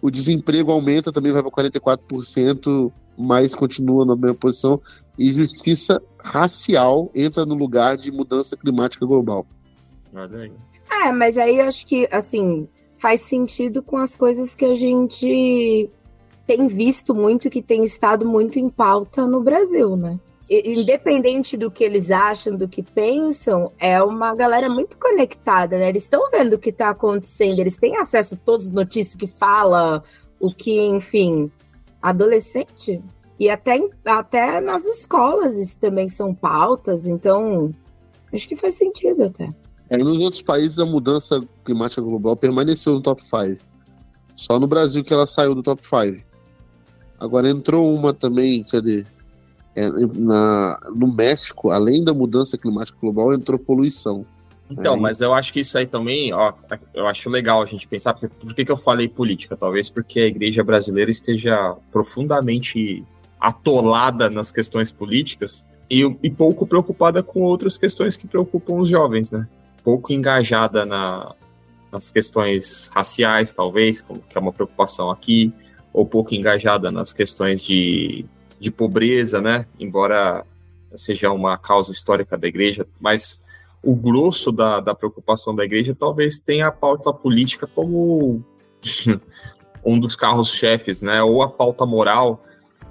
O desemprego aumenta, também vai para 44%, mas continua na mesma posição. E justiça racial entra no lugar de mudança climática global. Olha aí. É, mas aí eu acho que, assim, faz sentido com as coisas que a gente tem visto muito, que tem estado muito em pauta no Brasil, né? Independente do que eles acham, do que pensam, é uma galera muito conectada, né? Eles estão vendo o que está acontecendo, eles têm acesso a todas as notícias que fala, o que, enfim, adolescente. E até, até nas escolas isso também são pautas, então acho que faz sentido até. É, nos outros países a mudança climática global permaneceu no top 5. Só no Brasil que ela saiu do top 5. Agora entrou uma também, cadê? É, na, no México, além da mudança climática global, entrou poluição. Então, Aí. mas eu acho que isso aí também, ó, eu acho legal a gente pensar, por, por que, que eu falei política? Talvez porque a igreja brasileira esteja profundamente atolada nas questões políticas e, e pouco preocupada com outras questões que preocupam os jovens, né? Pouco engajada na, nas questões raciais, talvez, que é uma preocupação aqui, ou pouco engajada nas questões de, de pobreza, né? Embora seja uma causa histórica da igreja, mas o grosso da, da preocupação da igreja talvez tenha a pauta política como um dos carros-chefes, né? Ou a pauta moral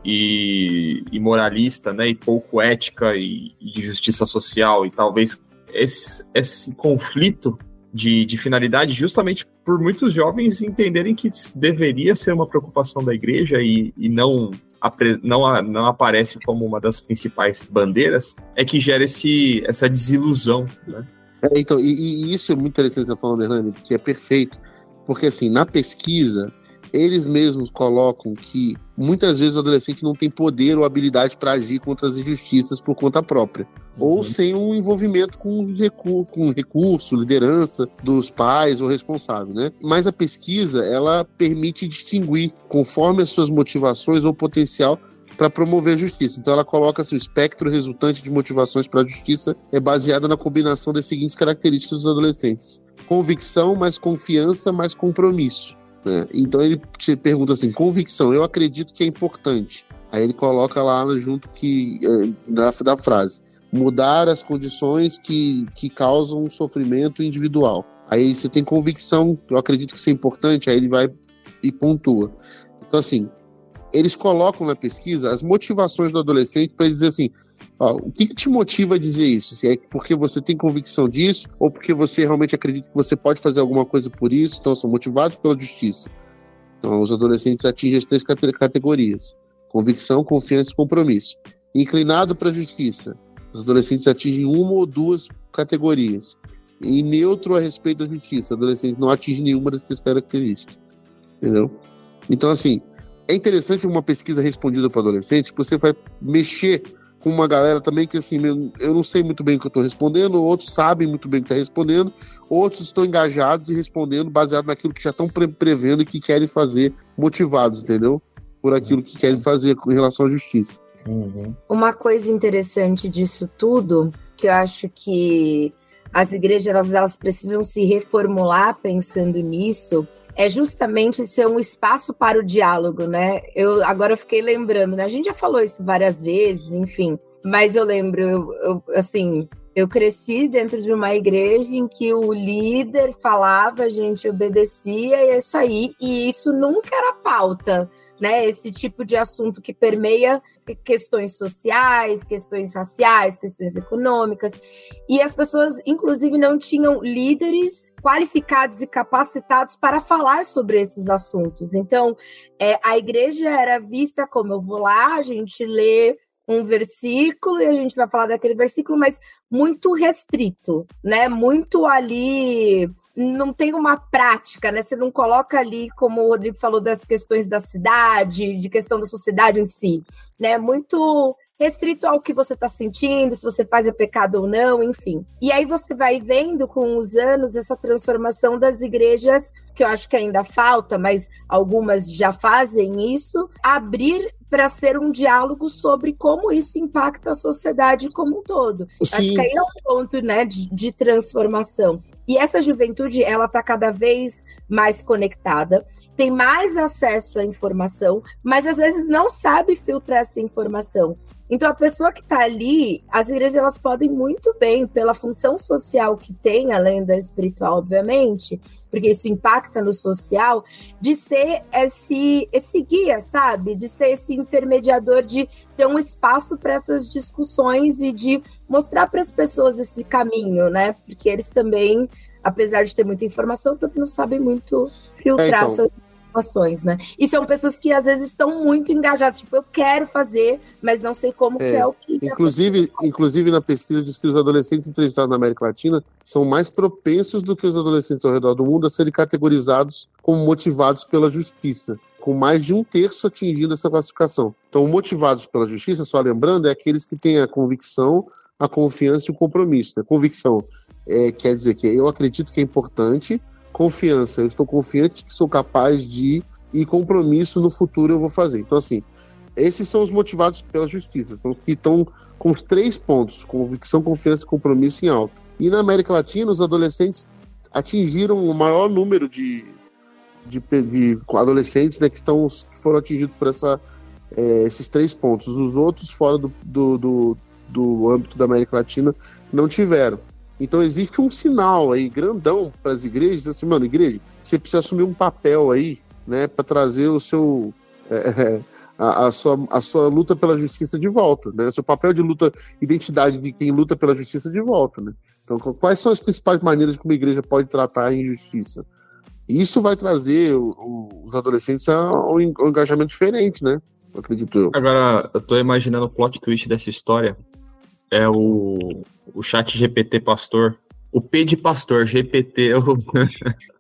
e, e moralista, né? E pouco ética e, e de justiça social. E talvez esse, esse conflito de, de finalidade, justamente por muitos jovens entenderem que deveria ser uma preocupação da igreja e, e não, não, não aparece como uma das principais bandeiras, é que gera esse, essa desilusão, né? É, então, e, e isso é muito interessante você falando, Hernani, que é perfeito. Porque, assim, na pesquisa, eles mesmos colocam que muitas vezes o adolescente não tem poder ou habilidade para agir contra as injustiças por conta própria. Uhum. Ou sem um envolvimento com, recu com recurso, liderança dos pais ou responsável, né? Mas a pesquisa, ela permite distinguir, conforme as suas motivações ou potencial, para promover a justiça. Então ela coloca assim, o espectro resultante de motivações para a justiça é baseada na combinação das seguintes características dos adolescentes: convicção, mais confiança, mais compromisso. Né? Então ele te pergunta assim: convicção, eu acredito que é importante. Aí ele coloca lá junto que é, da, da frase mudar as condições que, que causam sofrimento individual. Aí você tem convicção, eu acredito que isso é importante, aí ele vai e pontua. Então, assim, eles colocam na pesquisa as motivações do adolescente para dizer assim: o que, que, te motiva a dizer isso? Se é porque você tem convicção disso, ou porque você realmente acredita que você pode fazer alguma coisa por isso, então são motivados pela justiça. Então, os adolescentes atingem as três categorias: convicção, confiança e compromisso. Inclinado para a justiça, os adolescentes atingem uma ou duas categorias. E neutro a respeito da justiça, o adolescente não atinge nenhuma das três características. Entendeu? Então, assim, é interessante uma pesquisa respondida para adolescente, que você vai mexer com uma galera também que, assim, eu não sei muito bem o que eu estou respondendo, outros sabem muito bem o que está respondendo, outros estão engajados e respondendo baseado naquilo que já estão pre prevendo e que querem fazer, motivados, entendeu? Por aquilo que querem fazer com relação à justiça. Uhum. Uma coisa interessante disso tudo, que eu acho que as igrejas elas, elas precisam se reformular pensando nisso, é justamente ser um espaço para o diálogo, né? Eu agora eu fiquei lembrando, né? A gente já falou isso várias vezes, enfim, mas eu lembro, eu, eu, assim, eu cresci dentro de uma igreja em que o líder falava, a gente obedecia e é isso aí, e isso nunca era pauta né? Esse tipo de assunto que permeia questões sociais, questões raciais, questões econômicas. E as pessoas, inclusive, não tinham líderes qualificados e capacitados para falar sobre esses assuntos. Então, é, a igreja era vista como eu vou lá, a gente lê um versículo e a gente vai falar daquele versículo, mas muito restrito, né? Muito ali não tem uma prática, né? Você não coloca ali, como o Rodrigo falou, das questões da cidade, de questão da sociedade em si, né? Muito restrito ao que você está sentindo, se você faz é pecado ou não, enfim. E aí você vai vendo com os anos essa transformação das igrejas, que eu acho que ainda falta, mas algumas já fazem isso, abrir para ser um diálogo sobre como isso impacta a sociedade como um todo. Sim. Acho que aí é um ponto né, de, de transformação. E essa juventude, ela está cada vez mais conectada, tem mais acesso à informação, mas às vezes não sabe filtrar essa informação. Então a pessoa que está ali, as igrejas elas podem muito bem, pela função social que tem, além da espiritual, obviamente, porque isso impacta no social, de ser esse, esse guia, sabe? De ser esse intermediador, de ter um espaço para essas discussões e de mostrar para as pessoas esse caminho, né? Porque eles também, apesar de ter muita informação, também não sabem muito filtrar é, então, essas situações, né? E são pessoas que às vezes estão muito engajadas, tipo, eu quero fazer, mas não sei como é, que é o que. Inclusive, inclusive na pesquisa diz que os adolescentes entrevistados na América Latina são mais propensos do que os adolescentes ao redor do mundo a serem categorizados como motivados pela justiça. Com mais de um terço atingindo essa classificação. Então, motivados pela justiça, só lembrando, é aqueles que têm a convicção, a confiança e o compromisso. Né? Convicção é, quer dizer que eu acredito que é importante, confiança. Eu estou confiante que sou capaz de e compromisso no futuro eu vou fazer. Então, assim, esses são os motivados pela justiça, então, que estão com os três pontos: convicção, confiança e compromisso em alta. E na América Latina, os adolescentes atingiram o maior número de, de, de adolescentes né, que, estão, que foram atingidos por essa, é, esses três pontos. Os outros, fora do, do, do, do âmbito da América Latina, não tiveram. Então existe um sinal aí grandão para as igrejas, assim, mano, igreja, você precisa assumir um papel aí, né, para trazer o seu é, é, a, a, sua, a sua luta pela justiça de volta, né? O seu papel de luta, identidade de quem luta pela justiça de volta, né? Então, quais são as principais maneiras que uma igreja pode tratar a injustiça? Isso vai trazer o, o, os adolescentes a um, um engajamento diferente, né? acredito eu. Agora, eu tô imaginando o plot twist dessa história é o, o chat GPT pastor. O P de pastor, GPT é.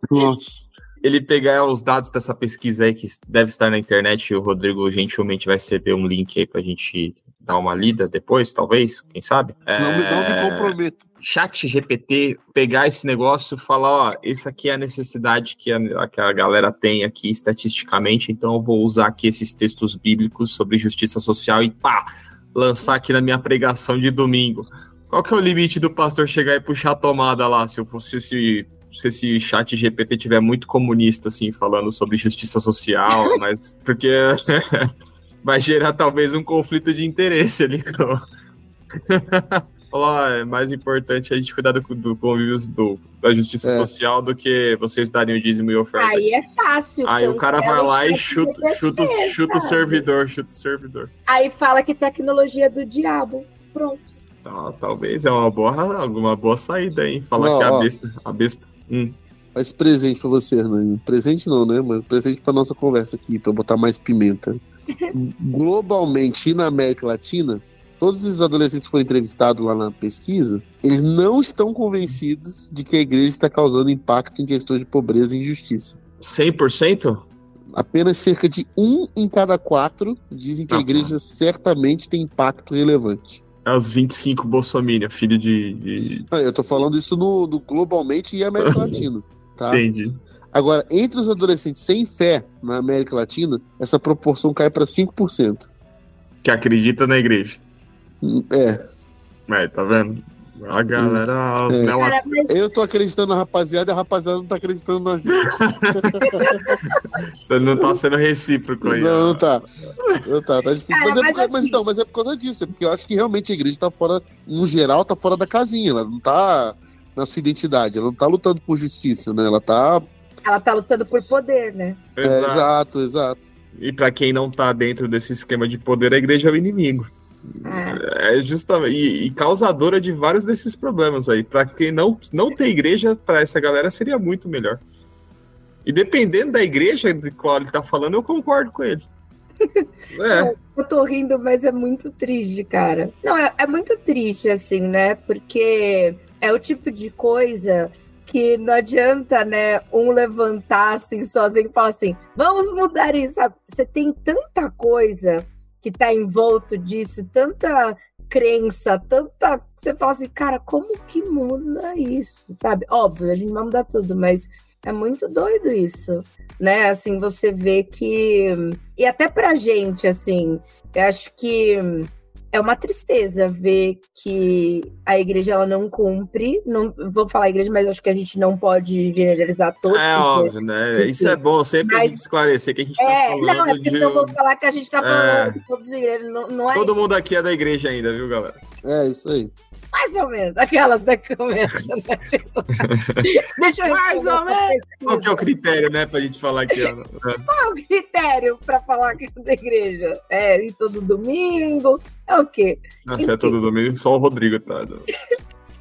Nossa. ele pegar os dados dessa pesquisa aí, que deve estar na internet, e o Rodrigo gentilmente vai receber um link aí pra gente dar uma lida depois, talvez, quem sabe? Não, me, não me É, comprometo. Chat GPT, pegar esse negócio e falar, ó, essa aqui é a necessidade que a, que a galera tem aqui estatisticamente, então eu vou usar aqui esses textos bíblicos sobre justiça social e pá, lançar aqui na minha pregação de domingo. Qual que é o limite do pastor chegar e puxar a tomada lá, se, se, esse, se esse chat GPT tiver muito comunista, assim, falando sobre justiça social, mas porque vai gerar talvez um conflito de interesse ali. Então. Falar, é mais importante a gente cuidar do, do convívio do, da justiça É. social do que vocês darem o dízimo e oferta. Aí é fácil. Aí o cara vai lá e chuta, chuta, chuta o servidor, chuta o servidor. Aí fala que tecnologia é do diabo. Pronto. Tá, talvez é uma boa, alguma boa saída, hein? Falar Não, que é a besta. A besta. Hum. Mas presente pra você, Hernani. Presente não, né? Mas presente pra nossa conversa aqui, pra botar mais pimenta. Globalmente e na América Latina, todos os adolescentes que foram entrevistados lá na pesquisa, eles não estão convencidos de que a igreja está causando impacto em questões de pobreza e injustiça. 100%? Apenas cerca de um em cada quatro dizem que a Tá. igreja certamente tem impacto relevante. É os 25 Bolsominion, filho de. de... Ah, Eu tô falando isso no, no globalmente e América Latina. Tá? Entendi. Agora, entre os adolescentes sem fé na América Latina, essa proporção cai para 5%. Que acredita na igreja. É, É, tá vendo? A galera. os É. Cara, mas eu tô acreditando na rapaziada e a rapaziada não tá acreditando na gente. Você não tá sendo recíproco aí. Não, não tá. Não tá, tá difícil. Cara, mas, é mas porque- mas assim- então, mas é por causa disso. É porque eu acho que realmente a igreja tá fora, no geral, tá fora da casinha. Ela não tá na sua identidade. Ela não tá lutando por justiça, né? Ela tá. ela tá lutando por poder, né? é, Exato. exato, exato. E pra quem não tá dentro desse esquema de poder, a igreja é o inimigo. É. É justamente. E, e causadora de vários desses problemas aí. Pra quem não, não tem igreja, pra essa galera seria muito melhor. E dependendo da igreja de qual ele tá falando, eu concordo com ele. É, Eu tô rindo, mas é muito triste, cara. Não, é, é muito triste, assim, né? Porque é o tipo de coisa que não adianta, né, um levantar assim sozinho e falar assim, vamos mudar isso, sabe? Você tem tanta coisa que tá envolto disso, tanta crença, tanta. Você fala assim, cara, como que muda isso, sabe? Óbvio, a gente vai mudar tudo, mas é muito doido isso, né? Assim, você vê que. E até pra gente, assim, eu acho que é uma tristeza ver que a igreja ela não cumpre. Não vou falar igreja, mas acho que a gente não pode generalizar todos. é porque- óbvio, né? Isso é bom sempre a Mas- gente esclarecer que a gente tá É, falando não, é porque de. eu vou falar que a gente tá É. falando de todos os igrejas. Não, não é Todo mundo aqui é da igreja ainda, viu, galera? É, isso aí. Mais ou menos. Aquelas da começam, né? Tipo, Deixa eu Mais ou menos. Qual que é o critério, né, pra gente falar aqui? ó? Qual é o critério pra falar que é da igreja? É ir todo domingo? É o quê? Nossa, é todo domingo, só o Rodrigo tá.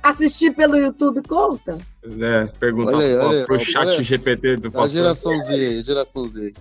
Assistir pelo YouTube conta? É, perguntar Olha aí, pro- olha aí, pro olha chat aí. GPT do A pastor. geração Z, a geração Z.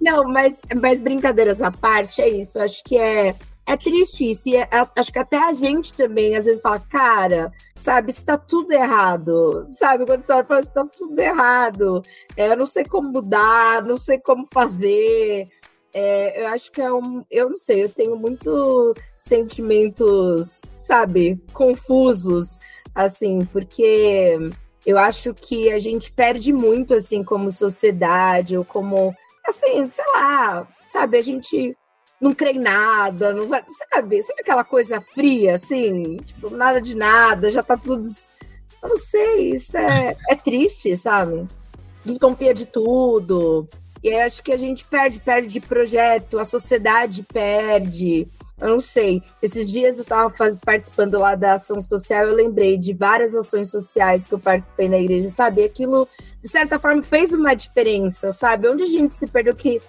Não, mas, mas brincadeiras à parte, é isso. Acho que é, é triste isso. E é- é- acho que até a gente também, às vezes, fala, cara, sabe, isso tá tudo errado. Sabe, quando você olha fala, isso tá tudo errado. É, eu não sei como mudar, não sei como fazer. É, eu acho que é um. Eu não sei, eu tenho muito sentimentos, sabe, confusos, assim, porque eu acho que a gente perde muito, assim, como sociedade, ou como assim, sei lá, sabe, a gente não crê em nada, não vai, sabe, sabe aquela coisa fria, assim, tipo, nada de nada, já tá tudo. Eu não sei, isso é, é triste, sabe? Desconfia de tudo. E aí acho que a gente perde, perde de projeto, a sociedade perde. Eu não sei. Esses dias eu tava faz- participando lá da ação social, eu lembrei de várias ações sociais que eu participei na igreja, sabe? Aquilo de certa forma, fez uma diferença, sabe? Onde a gente se perdeu que,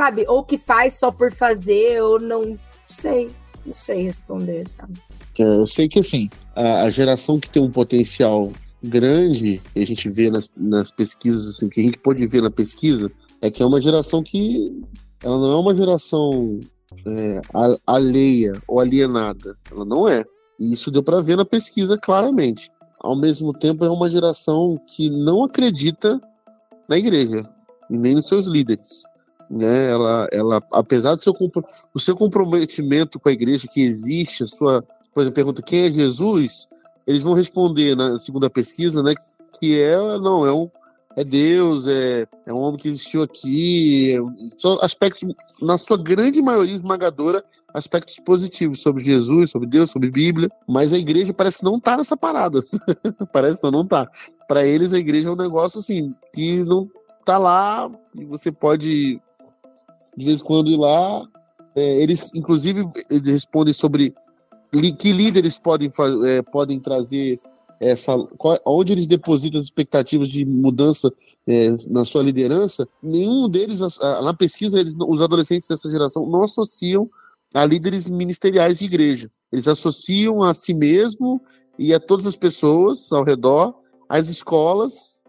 sabe? Ou que faz só por fazer, ou não. Sei. Não sei responder, sabe? É, Eu sei que assim, a, a geração que tem um potencial grande, que a gente vê nas, nas pesquisas, assim, que a gente pode ver na pesquisa, é que é uma geração que ela não é uma geração é, alheia ou alienada. Ela não é. E isso deu para ver na pesquisa claramente. Ao mesmo tempo, é uma geração que não acredita na igreja, nem nos seus líderes. Né? Ela, ela, apesar do seu, do seu comprometimento com a igreja que existe, a sua, por exemplo, pergunta quem é Jesus, eles vão responder na segunda pesquisa, né, que é não é um é Deus, é, é um homem que existiu aqui, são aspectos na sua grande maioria esmagadora aspectos positivos sobre Jesus, sobre Deus, sobre Bíblia, mas a igreja parece não estar tá nessa parada. parece que não tá. Para eles a igreja é um negócio assim que não tá lá e você pode de vez em quando ir lá. É, eles, inclusive, eles respondem sobre li, que líderes podem, é, podem trazer essa, qual, onde eles depositam as expectativas de mudança é, na sua liderança. Nenhum deles, na pesquisa, eles, os adolescentes dessa geração não associam a líderes ministeriais de igreja. Eles associam a si mesmo e a todas as pessoas ao redor, às escolas,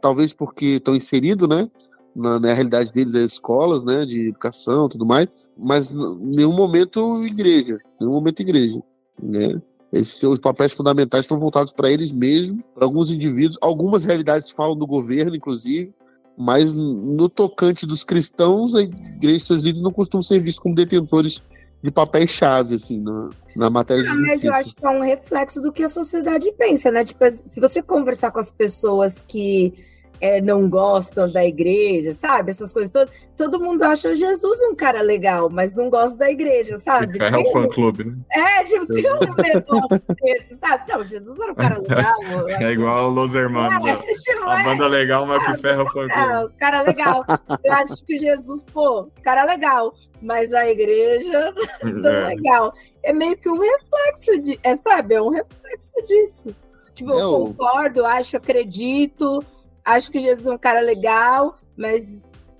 talvez porque estão inseridos, né? Na, na, realidade deles as escolas, né, de educação, tudo mais, mas em nenhum momento igreja, nenhum momento igreja, né? Esses os papéis fundamentais estão voltados para eles mesmos, para alguns indivíduos. Algumas realidades falam do governo, inclusive, mas no tocante dos cristãos, a igreja e seus líderes não costumam ser vistos como detentores de papéis-chave, assim, na, na matéria de justiça. Mas eu acho que é um reflexo do que a sociedade pensa, né? Tipo, se você conversar com as pessoas que é, não gostam da igreja, sabe? Essas coisas todas. Todo mundo acha Jesus um cara legal, mas não gosta da igreja, sabe? É o fã clube, né? É, tipo, tem um negócio desse, sabe? Não, Jesus era um cara legal. É igual Los Hermanos. É, tipo, a banda legal, mas que ferra o fã clube. É, o cara legal. Eu acho que Jesus, pô, cara legal. Mas a igreja não é legal. É meio que um reflexo de. É, sabe? É um reflexo disso. Tipo, eu, eu concordo, acho, acredito, acho que Jesus é um cara legal, mas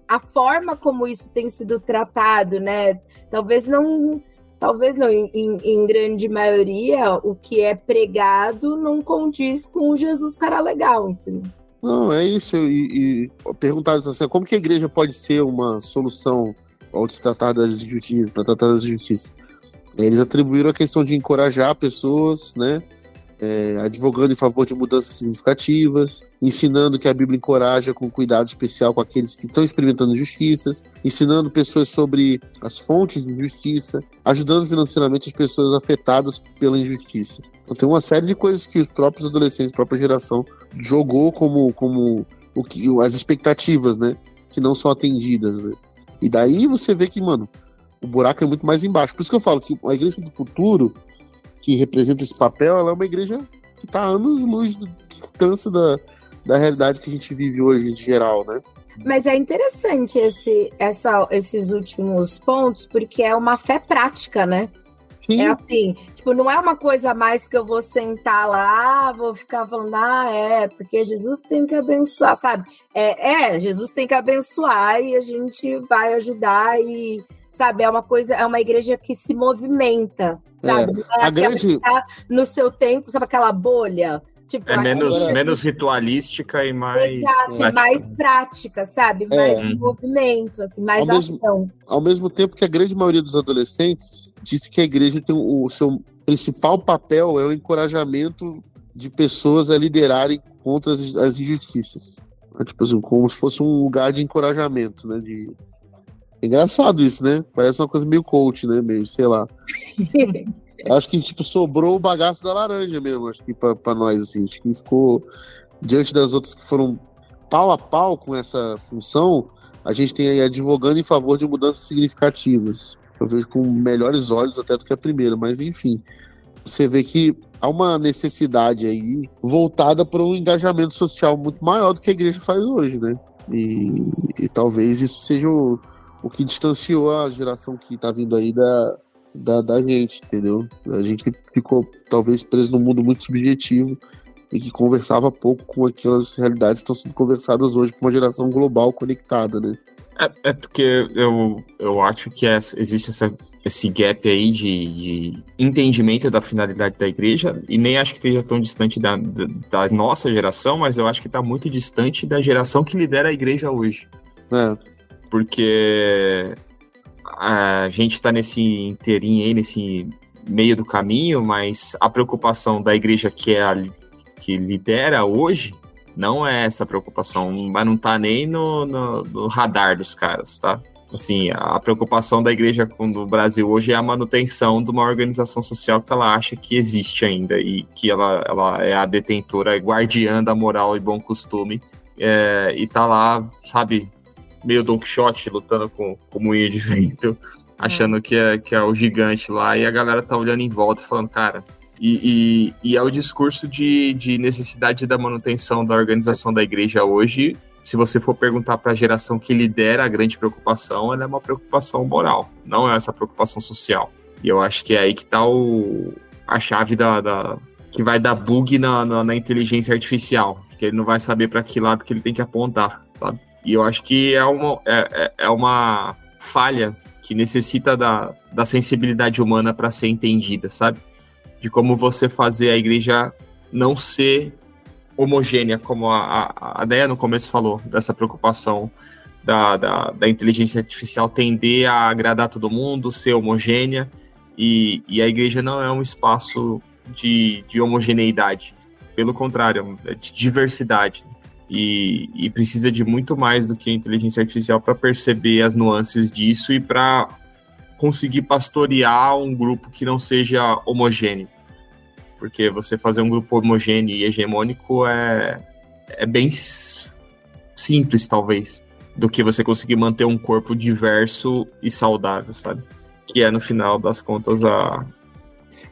a forma como isso tem sido tratado, né? Talvez não, talvez não, em, em grande maioria, o que é pregado não condiz com o Jesus cara legal? Não, é isso. E, e perguntaram assim, como que a igreja pode ser uma solução ao se tratar das injustiças, para tratar das injustiças? Eles atribuíram a questão de encorajar pessoas, né? É, advogando em favor de mudanças significativas, ensinando que a Bíblia encoraja com cuidado especial com aqueles que estão experimentando injustiças, ensinando pessoas sobre as fontes de injustiça, ajudando financeiramente as pessoas afetadas pela injustiça. Então tem uma série de coisas que os próprios adolescentes, a própria geração jogou como, como o que, as expectativas, né, que não são atendidas, né? E daí você vê que, mano, o buraco é muito mais embaixo. Por isso que eu falo que a igreja do futuro que representa esse papel, ela é uma igreja que está anos luz de distância da, da realidade que a gente vive hoje em geral, né? Mas é interessante esse, essa, esses últimos pontos, porque é uma fé prática, né? Sim. É assim, tipo, não é uma coisa mais que eu vou sentar lá, vou ficar falando, ah, é, porque Jesus tem que abençoar, sabe? É, é Jesus tem que abençoar e a gente vai ajudar e sabe? É uma coisa, é uma igreja que se movimenta, sabe? É, é a grande... Tá no seu tempo, sabe aquela bolha? Tipo, é menos, menos ritualística e mais. Exato, prática. mais prática, sabe? É. Mais movimento, assim, mais ao ação. Mesmo, ao mesmo tempo que a grande maioria dos adolescentes disse que a igreja tem o, o seu principal papel é o encorajamento de pessoas a liderarem contra as, as injustiças. É, tipo assim, como se fosse um lugar de encorajamento, né? De, é engraçado isso, né? Parece uma coisa meio coach, né? Meio, sei lá. acho que tipo, sobrou o bagaço da laranja mesmo, acho que pra, pra nós, assim. Acho que ficou diante das outras que foram pau a pau com essa função, a gente tem aí advogando em favor de mudanças significativas. Eu vejo com melhores olhos até do que a primeira, mas enfim. Você vê que há uma necessidade aí voltada para um engajamento social muito maior do que a igreja faz hoje, né? E, e talvez isso seja o, o que distanciou a geração que tá vindo aí da, da, da gente, entendeu? A gente ficou talvez preso num mundo muito subjetivo e que conversava pouco com aquelas realidades que estão sendo conversadas hoje com uma geração global conectada, né? É, é porque eu, eu acho que é, existe essa, esse gap aí de, de, entendimento da finalidade da igreja, e nem acho que esteja tão distante da, da, da nossa geração, mas eu acho que está muito distante da geração que lidera a igreja hoje. É porque a gente está nesse inteirinho aí, nesse meio do caminho, mas a preocupação da igreja que é a, que lidera hoje Não é essa preocupação, mas não tá nem no, no, no radar dos caras, tá? Assim, a preocupação da igreja do Brasil hoje é a manutenção de uma organização social que ela acha que existe ainda e que ela, ela é a detentora, guardiã da moral e bom costume. É, e tá lá, sabe, meio Don Quixote lutando com, com moinho de vento, achando que é, que é o gigante lá, e a galera tá olhando em volta falando, cara. E, e, e é o discurso de, de necessidade da manutenção da organização da igreja hoje se você for perguntar para a geração que lidera a grande preocupação, ela é uma preocupação moral, não é essa preocupação social. E eu acho que é aí que está a chave da, da, que vai dar bug na, na, na inteligência artificial, porque ele não vai saber para que lado que ele tem que apontar, sabe? E eu acho que é uma, é, é, é uma falha que necessita da, da sensibilidade humana para ser entendida, sabe? De como você fazer a igreja não ser homogênea, como a, a, a Deia no começo falou, dessa preocupação da, da, da, inteligência artificial tender a agradar todo mundo, ser homogênea, e, e a igreja não é um espaço de, de homogeneidade, pelo contrário, é de diversidade. E, e precisa de muito mais do que a inteligência artificial para perceber as nuances disso e para conseguir pastorear um grupo que não seja homogêneo porque você fazer um grupo homogêneo e hegemônico é, é bem simples, talvez, do que você conseguir manter um corpo diverso e saudável, sabe? Que é, no final das contas, a,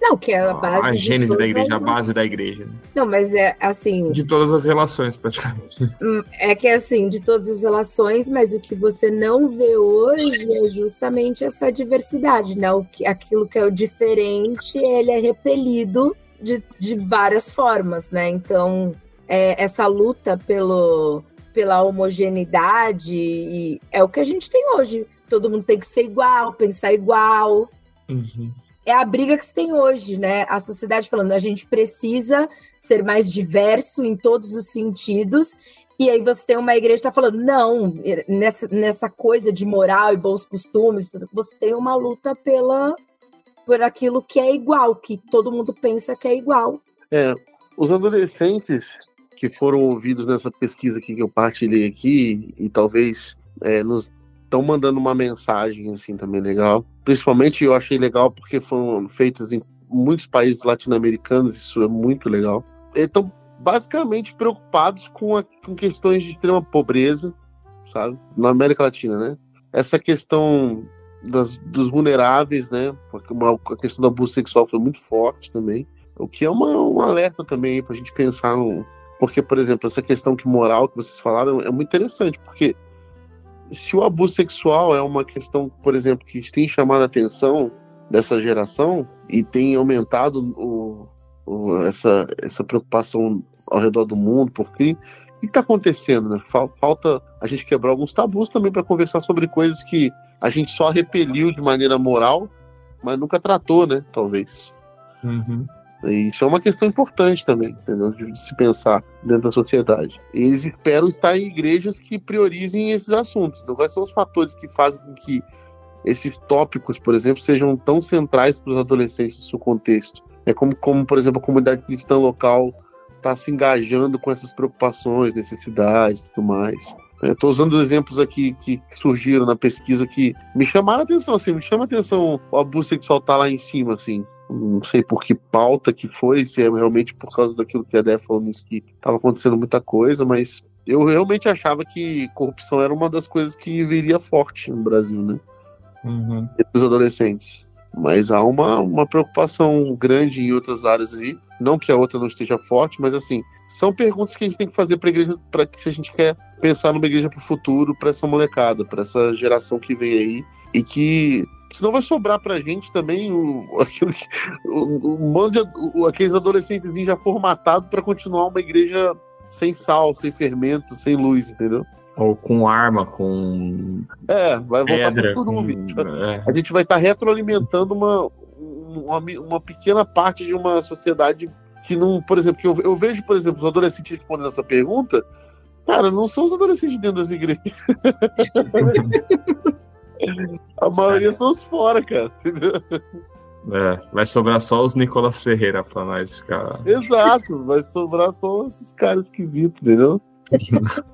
não, que é a base. A gênese da igreja, a base da igreja. Não, mas é assim. De todas as relações, praticamente. Hum, é que é assim, de todas as relações, mas o que você não vê hoje é justamente essa diversidade, né? O que, aquilo que é o diferente, ele é repelido de, de várias formas, né? Então, é, essa luta pelo, pela homogeneidade é o que a gente tem hoje. Todo mundo tem que ser igual, pensar igual. Uhum. É a briga que se tem hoje, né? A sociedade falando, a gente precisa ser mais diverso em todos os sentidos. E aí você tem uma igreja que está falando, não, nessa, nessa coisa de moral e bons costumes, você tem uma luta pela por aquilo que é igual, que todo mundo pensa que é igual. É, os adolescentes que foram ouvidos nessa pesquisa que eu partilhei aqui e talvez é, nos estão mandando uma mensagem assim também legal. Principalmente eu achei legal porque foram feitas em muitos países latino-americanos, isso é muito legal. Estão basicamente preocupados com, a, com questões de extrema pobreza, sabe? Na América Latina, né? Essa questão das, dos vulneráveis, né? Porque uma, a questão do abuso sexual foi muito forte também. O que é uma, um alerta também para a gente pensar no. Porque, por exemplo, essa questão que moral que vocês falaram é muito interessante, porque se o abuso sexual é uma questão, por exemplo, que tem chamado a atenção dessa geração e tem aumentado o, o, essa, essa preocupação ao redor do mundo por crime, o que está acontecendo? Né? Falta a gente quebrar alguns tabus também para conversar sobre coisas que a gente só repeliu de maneira moral, mas nunca tratou, né? Talvez. Uhum. Isso é uma questão importante também, entendeu? De se pensar dentro da sociedade. Eles esperam estar em igrejas que priorizem esses assuntos. Então, quais são os fatores que fazem com que esses tópicos, por exemplo, sejam tão centrais para os adolescentes no seu contexto? É como, como, por exemplo, a comunidade cristã local está se engajando com essas preocupações, necessidades e tudo mais. Estou usando exemplos aqui que surgiram na pesquisa que me chamaram a atenção, assim, me chama a atenção o abuso sexual tá lá em cima, assim. Não sei por que pauta que foi, se é realmente por causa daquilo que a Dé falou nisso, que estava acontecendo muita coisa, mas eu realmente achava que corrupção era uma das coisas que viria forte no Brasil, né? Uhum. Entre os adolescentes. Mas há uma, uma preocupação grande em outras áreas aí. Não que a outra não esteja forte, mas assim, são perguntas que a gente tem que fazer para igreja, para que se a gente quer pensar numa igreja para o futuro, para essa molecada, para essa geração que vem aí, e que senão vai sobrar para a gente também o, o, o, aqueles adolescentes já formatados para continuar uma igreja sem sal, sem fermento, sem luz, entendeu? Ou com arma, com. É, vai voltar para o churume. Com... É. A gente vai estar tá retroalimentando uma, uma, uma pequena parte de uma sociedade que não, por exemplo, que eu, eu vejo, por exemplo, os adolescentes respondendo essa pergunta, cara, não são os adolescentes dentro das igrejas. A maioria são os fora, cara, entendeu? É, vai sobrar só os Nicolas Ferreira pra nós, cara. Exato, vai sobrar só esses caras esquisitos, entendeu?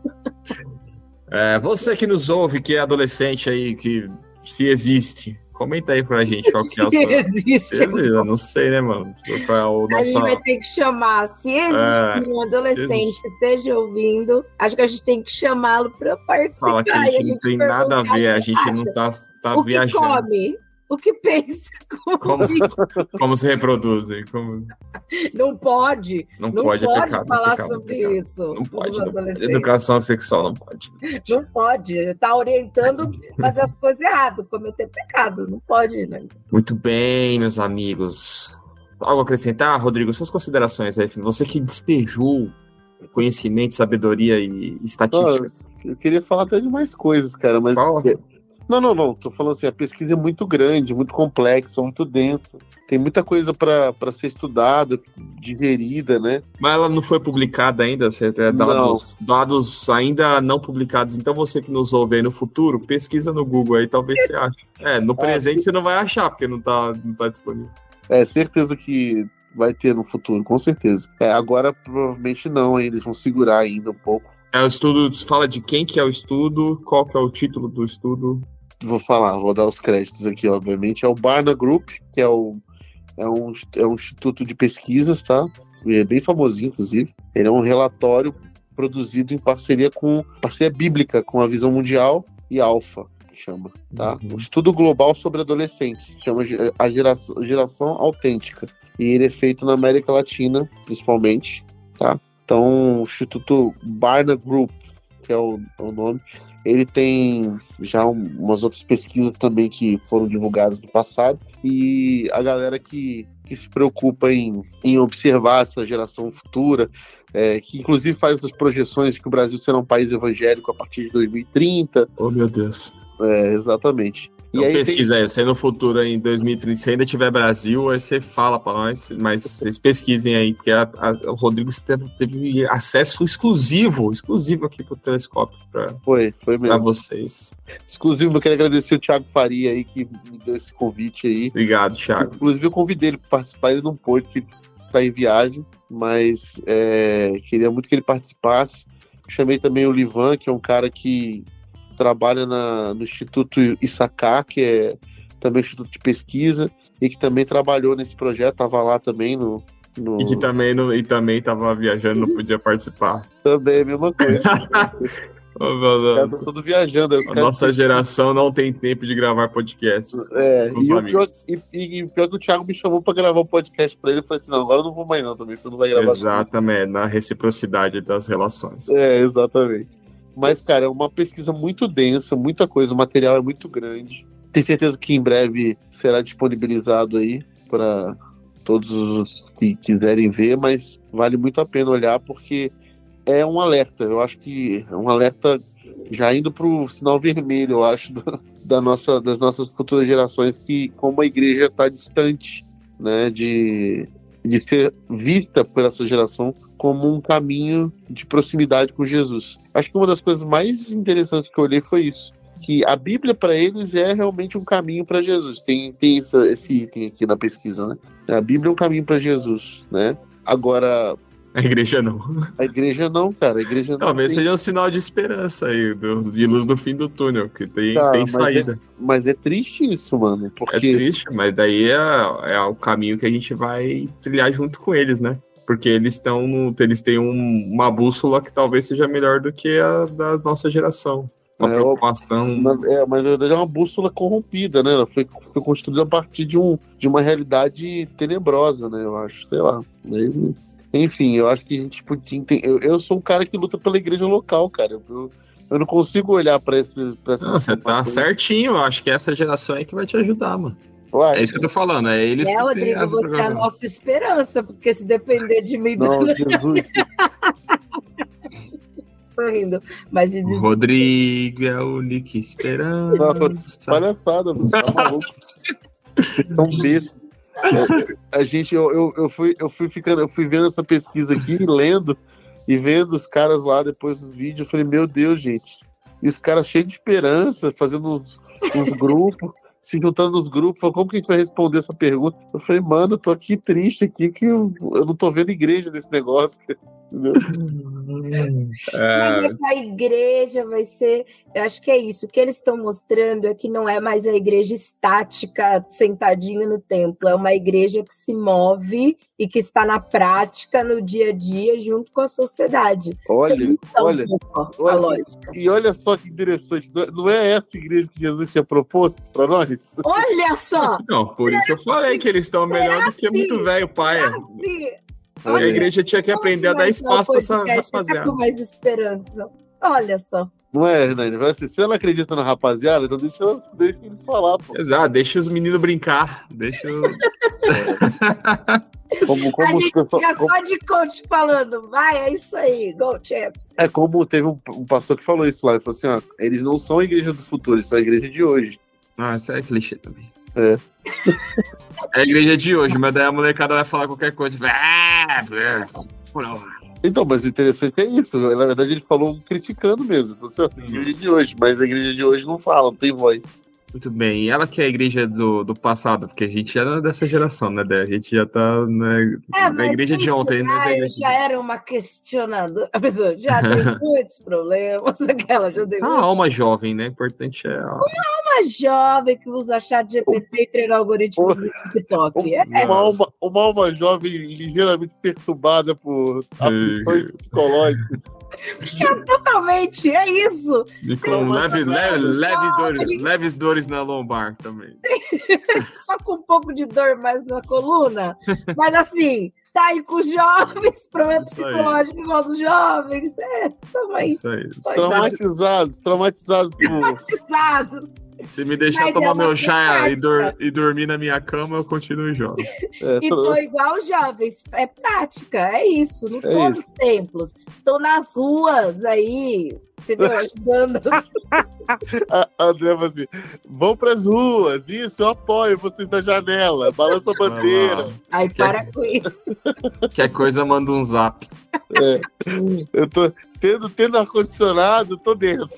É, você que nos ouve, que é adolescente aí, que se existe, comenta aí pra gente qual que é o Se seu. existe. Se existe, eu não sei, né, mano? Qual é o A gente nosso... vai ter que chamar, se existe É, um adolescente existe. que esteja ouvindo, acho que a gente tem que chamá-lo para participar. Fala que a e gente não tem nada a ver, a que gente não acha. tá, tá o que viajando. come, o que pensa, como, Como-. Como se reproduzem, como... não pode, Não, não pode, pode, é pecado. é falar pecado, é sobre pecado. isso. Não pode, não. Educação sexual não pode. Não pode, está orientando fazer as coisas erradas, cometer pecado, não pode, né? Muito bem, meus amigos. Algo a acrescentar, Rodrigo? Suas considerações aí. Você que despejou conhecimento, sabedoria e estatísticas. Eu queria falar até de mais coisas, cara, mas. Fala. Não, não, não. Tô falando assim, a pesquisa é muito grande, muito complexa, muito densa. Tem muita coisa para ser estudada, digerida, né? Mas ela não foi publicada ainda, tem dados, dados ainda não publicados. Então você que nos ouve aí no futuro, pesquisa no Google aí, talvez você ache. É, no presente você não vai achar, porque não tá, não tá disponível. É certeza que vai ter no futuro, com certeza. É, agora provavelmente não, ainda eles vão segurar ainda um pouco. É o estudo, fala de quem que é o estudo, qual que é o título do estudo. Vou falar, vou dar os créditos aqui, obviamente. É o Barna Group, que é, o, é, um, é um instituto de pesquisas, tá? Ele é bem famosinho, inclusive. Ele é um relatório produzido em parceria com parceria bíblica com a Visão Mundial e Alfa, que chama, tá? Uhum. Um estudo global sobre adolescentes, chama a geração, geração autêntica. E ele é feito na América Latina, principalmente, tá? Então, o Instituto Barna Group, que é o, é o nome, ele tem já um- umas outras pesquisas também que foram divulgadas no passado. E a galera que, que se preocupa em, em observar essa geração futura, é, que inclusive faz essas projeções de que o Brasil será um país evangélico a partir de 2030. Oh, meu Deus. É, exatamente. Então aí tem- pesquisa aí, você no futuro em 2030, se ainda tiver Brasil, aí você fala pra nós, mas vocês pesquisem aí, porque a- a- o Rodrigo teve, teve acesso exclusivo, exclusivo aqui pro telescópio pra, Foi, foi pra mesmo. vocês. Exclusivo, eu quero agradecer o Thiago Faria aí que me deu esse convite aí. Obrigado, Thiago. Inclusive, eu convidei ele para participar, ele não pôde, porque está em viagem, mas é, queria muito que ele participasse. Chamei também o Livan, que é um cara que trabalha na- no Instituto Issacar, que é também um instituto de pesquisa, e que também trabalhou nesse projeto, estava lá também no. no- E que também, não, e também tava viajando, não podia participar. Também é a mesma coisa. Estão todos viajando. A nossa geração não tem tempo de gravar podcasts. É, e, o pior, e, e- pior que o Thiago me chamou para gravar um podcast para ele, eu falei assim: não, agora eu não vou mais não também, você não vai gravar. Exatamente, na reciprocidade das relações. É, exatamente. Mas, cara, é uma pesquisa muito densa, muita coisa, o material é muito grande. Tenho certeza que em breve será disponibilizado aí para todos os que quiserem ver, mas vale muito a pena olhar porque é um alerta. Eu acho que é um alerta já indo para o sinal vermelho, eu acho, da nossa, das nossas futuras gerações, que como a igreja está distante né, de, de ser vista por essa geração como um caminho de proximidade com Jesus. Acho que uma das coisas mais interessantes que eu olhei foi isso. Que a Bíblia para eles é realmente um caminho para Jesus. Tem, tem essa, esse item aqui na pesquisa, né? A Bíblia é um caminho para Jesus, né? Agora, A igreja não. a igreja não, cara. A igreja não. Talvez tem- seja um sinal de esperança aí, do- de luz no fim do túnel, que tem, Cara, tem mas saída. Mas é triste isso, mano. É, Porque triste, mas daí é, é o caminho que a gente vai trilhar junto com eles, né? Porque eles estão eles têm um- uma bússola que talvez seja melhor do que a da nossa geração. Uma É, preocupação. É, mas na verdade é uma bússola corrompida, né? Ela foi, foi construída a partir de, um, de uma realidade tenebrosa, né? Eu acho, sei lá. Mas, enfim, eu acho que a gente podia entender. Eu, eu sou um cara que luta pela igreja local, cara. Eu, eu não consigo olhar pra esse. Pra essas Não, você tá certinho, eu acho que essa geração aí que vai te ajudar, mano. É isso que eu tô falando, é eles É, Rodrigo, você é a nossa esperança, porque se depender de mim, não, Jesus. tô rindo. Mas de O Rodrigo é a única esperança. Não, palhaçada, mano. Tá maluco. Vocês estão bestas. É, A gente, eu, eu, eu, fui, eu fui ficando, eu fui vendo essa pesquisa aqui, lendo e vendo os caras lá depois dos vídeos. Eu falei, meu Deus, gente. E os caras cheios de esperança, fazendo uns, uns grupos. Se juntando nos grupos, falou, como que a gente vai responder essa pergunta? Eu falei, mano, eu tô aqui triste aqui, que eu, eu não tô vendo igreja desse negócio. É... Mas a igreja vai ser. Eu acho que é isso. O que eles estão mostrando é que não é mais a igreja estática, sentadinha no templo. É uma igreja que se move e que está na prática, no dia a dia, junto com a sociedade. Olha, olha, olha e olha só que interessante. Não é essa igreja que Jesus tinha proposto para nós? Olha só! Não, por isso que eu falei que eles estão melhor do que muito velho pai. Olha, a igreja tinha que aprender a dar espaço para essa rapaziada. com mais esperança. Olha só. Não é, Hernani? Assim, se ela acredita na rapaziada, então deixa, deixa eles falar, pô. Exato, deixa os meninos brincar. Deixa. como, como a gente pessoal, fica como... só de coach falando, vai, é isso aí, go champs. É como teve um, um, pastor que falou isso lá, ele falou assim, ó, eles não são a igreja do futuro, eles são a igreja de hoje. Ah, isso é clichê também. É. É a igreja de hoje, mas daí a molecada vai falar qualquer coisa. Vai, ah, então, mas o interessante é isso. Na verdade, ele falou criticando mesmo. Você, a igreja de hoje, mas a igreja de hoje não fala, não tem voz. Muito bem. E ela que é a igreja do, do passado, porque a gente já não é dessa geração, né, Dé? A gente já tá né, é, na igreja de ontem. Já, né? já era uma questionadora. A pessoa já tem muitos problemas. Aquela já tem Uma alma jovem, né? Importante é. A... Uma alma jovem que usa chat GPT e treina algoritmos do TikTok. É. Uma, alma, uma alma jovem ligeiramente perturbada por aflições psicológicas. É, totalmente, é isso. E com leve, leve, leve dores, leves dores na lombar também. Só com um pouco de dor mais na coluna. Mas assim, tá aí com os jovens, problema psicológico igual dos jovens. É, também. Isso aí. Traumatizados, traumatizados. Traumatizados. Se me deixar Mas tomar é meu chá e, dor, e, dormir na minha cama, eu continuo jovem. É, e tô igual os jovens. É prática, é isso. Não é todos os templos. Estou nas ruas aí, entendeu? Ajudando. André assim: vão pras ruas, isso, eu apoio vocês da janela, balança a bandeira. Aí para com isso. Qualquer coisa, manda um zap. É. Eu tô, tendo, tendo ar-condicionado, tô dentro.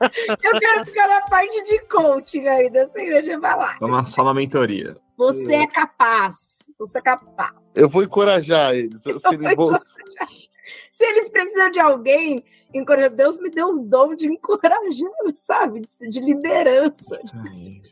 Eu quero ficar na parte de coaching aí dessa igreja vai lá. Vamos só na mentoria. Você é capaz. Você é capaz. Eu vou encorajar eles. Se eles, vão... se eles precisam de alguém, encorajar. Deus me deu um dom de encorajar, sabe? De, de liderança.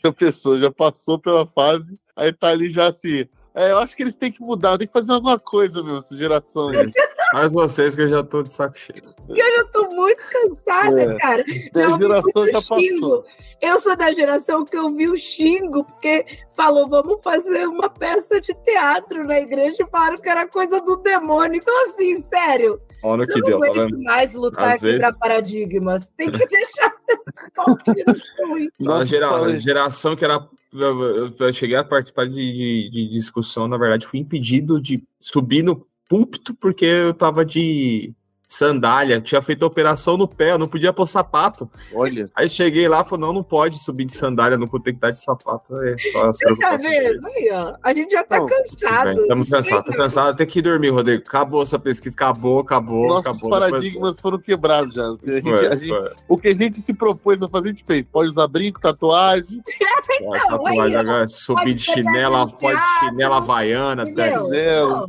A pessoa já passou pela fase, aí tá ali já assim é, eu acho que eles têm que mudar, tem que fazer alguma coisa, meu, essa geração. Mas vocês que eu já tô de saco cheio. Eu já tô muito cansada, é. cara. A geração já passou. Eu sou da geração que eu vi o Xingo, porque falou, vamos fazer uma peça de teatro na igreja e falaram que era coisa do demônio. Então, assim, sério. Olha que deu, tá vendo? mais lutar Às vezes... paradigmas. Tem que deixar essa gera, geração que era eu cheguei a participar de, de, de, discussão, na verdade, fui impedido de subir no púlpito porque eu tava de sandália, tinha feito operação no pé, eu não podia pôr sapato. Olha. Aí cheguei lá e falei, não, não pode subir de sandália, não tem que estar de sapato. É só Você tá vendo? Aí, ó, a gente já tá não, cansado. Estamos cansados, tô cansado, tem que dormir, Rodrigo. Acabou essa pesquisa, acabou, acabou, Nossos acabou. paradigmas depois... foram quebrados já. A gente, foi, a gente, o que a gente se propôs a fazer, a gente fez. Pode usar brinco, tatuagem. então, tatuagem, agora, subir de chinela, pode chinela havaiana, Daniel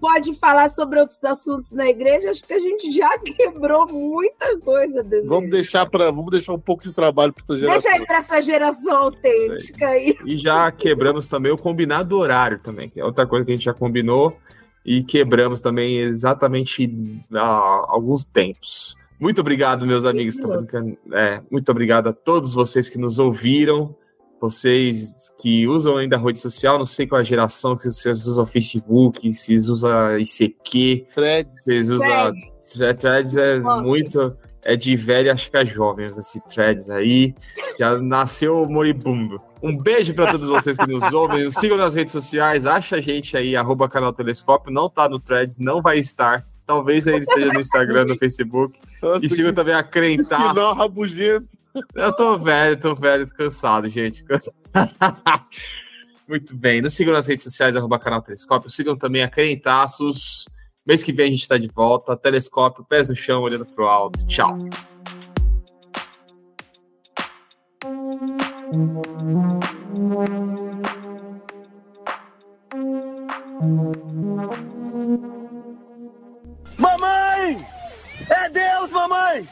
pode falar sobre outros assuntos na igreja, acho que a gente já quebrou muita coisa dentro vamos deixar para vamos deixar um pouco de trabalho para essa geração. Deixa aí para essa geração autêntica aí. E já quebramos também o combinado horário também, que é outra coisa que a gente já combinou e quebramos também exatamente há alguns tempos. Muito obrigado, meus amigos. É, muito obrigado a todos vocês que nos ouviram. Vocês que usam ainda a rede social, não sei qual é a geração, se vocês usam Facebook, se usam ICQ, Threads. Vocês usam. Threads, threads é muito. É de velho, acho que é jovens, esse threads aí. Já nasceu moribundo. Um beijo para todos vocês que nos ouvem. Nos sigam nas redes sociais, acha a gente aí, arroba canal Telescópio. Não tá no threads, não vai estar. Talvez ainda esteja no Instagram, no Facebook. Nossa, e sigam também a Crentaço. Rabugento. Eu tô velho, tô velho, cansado, gente. Muito bem. Nos sigam nas redes sociais, arroba canal Telescópio. Sigam também a Crentaços. Mês que vem a gente tá de volta. Telescópio, pés no chão, olhando pro alto. Tchau. Mamãe! É Deus, mamãe!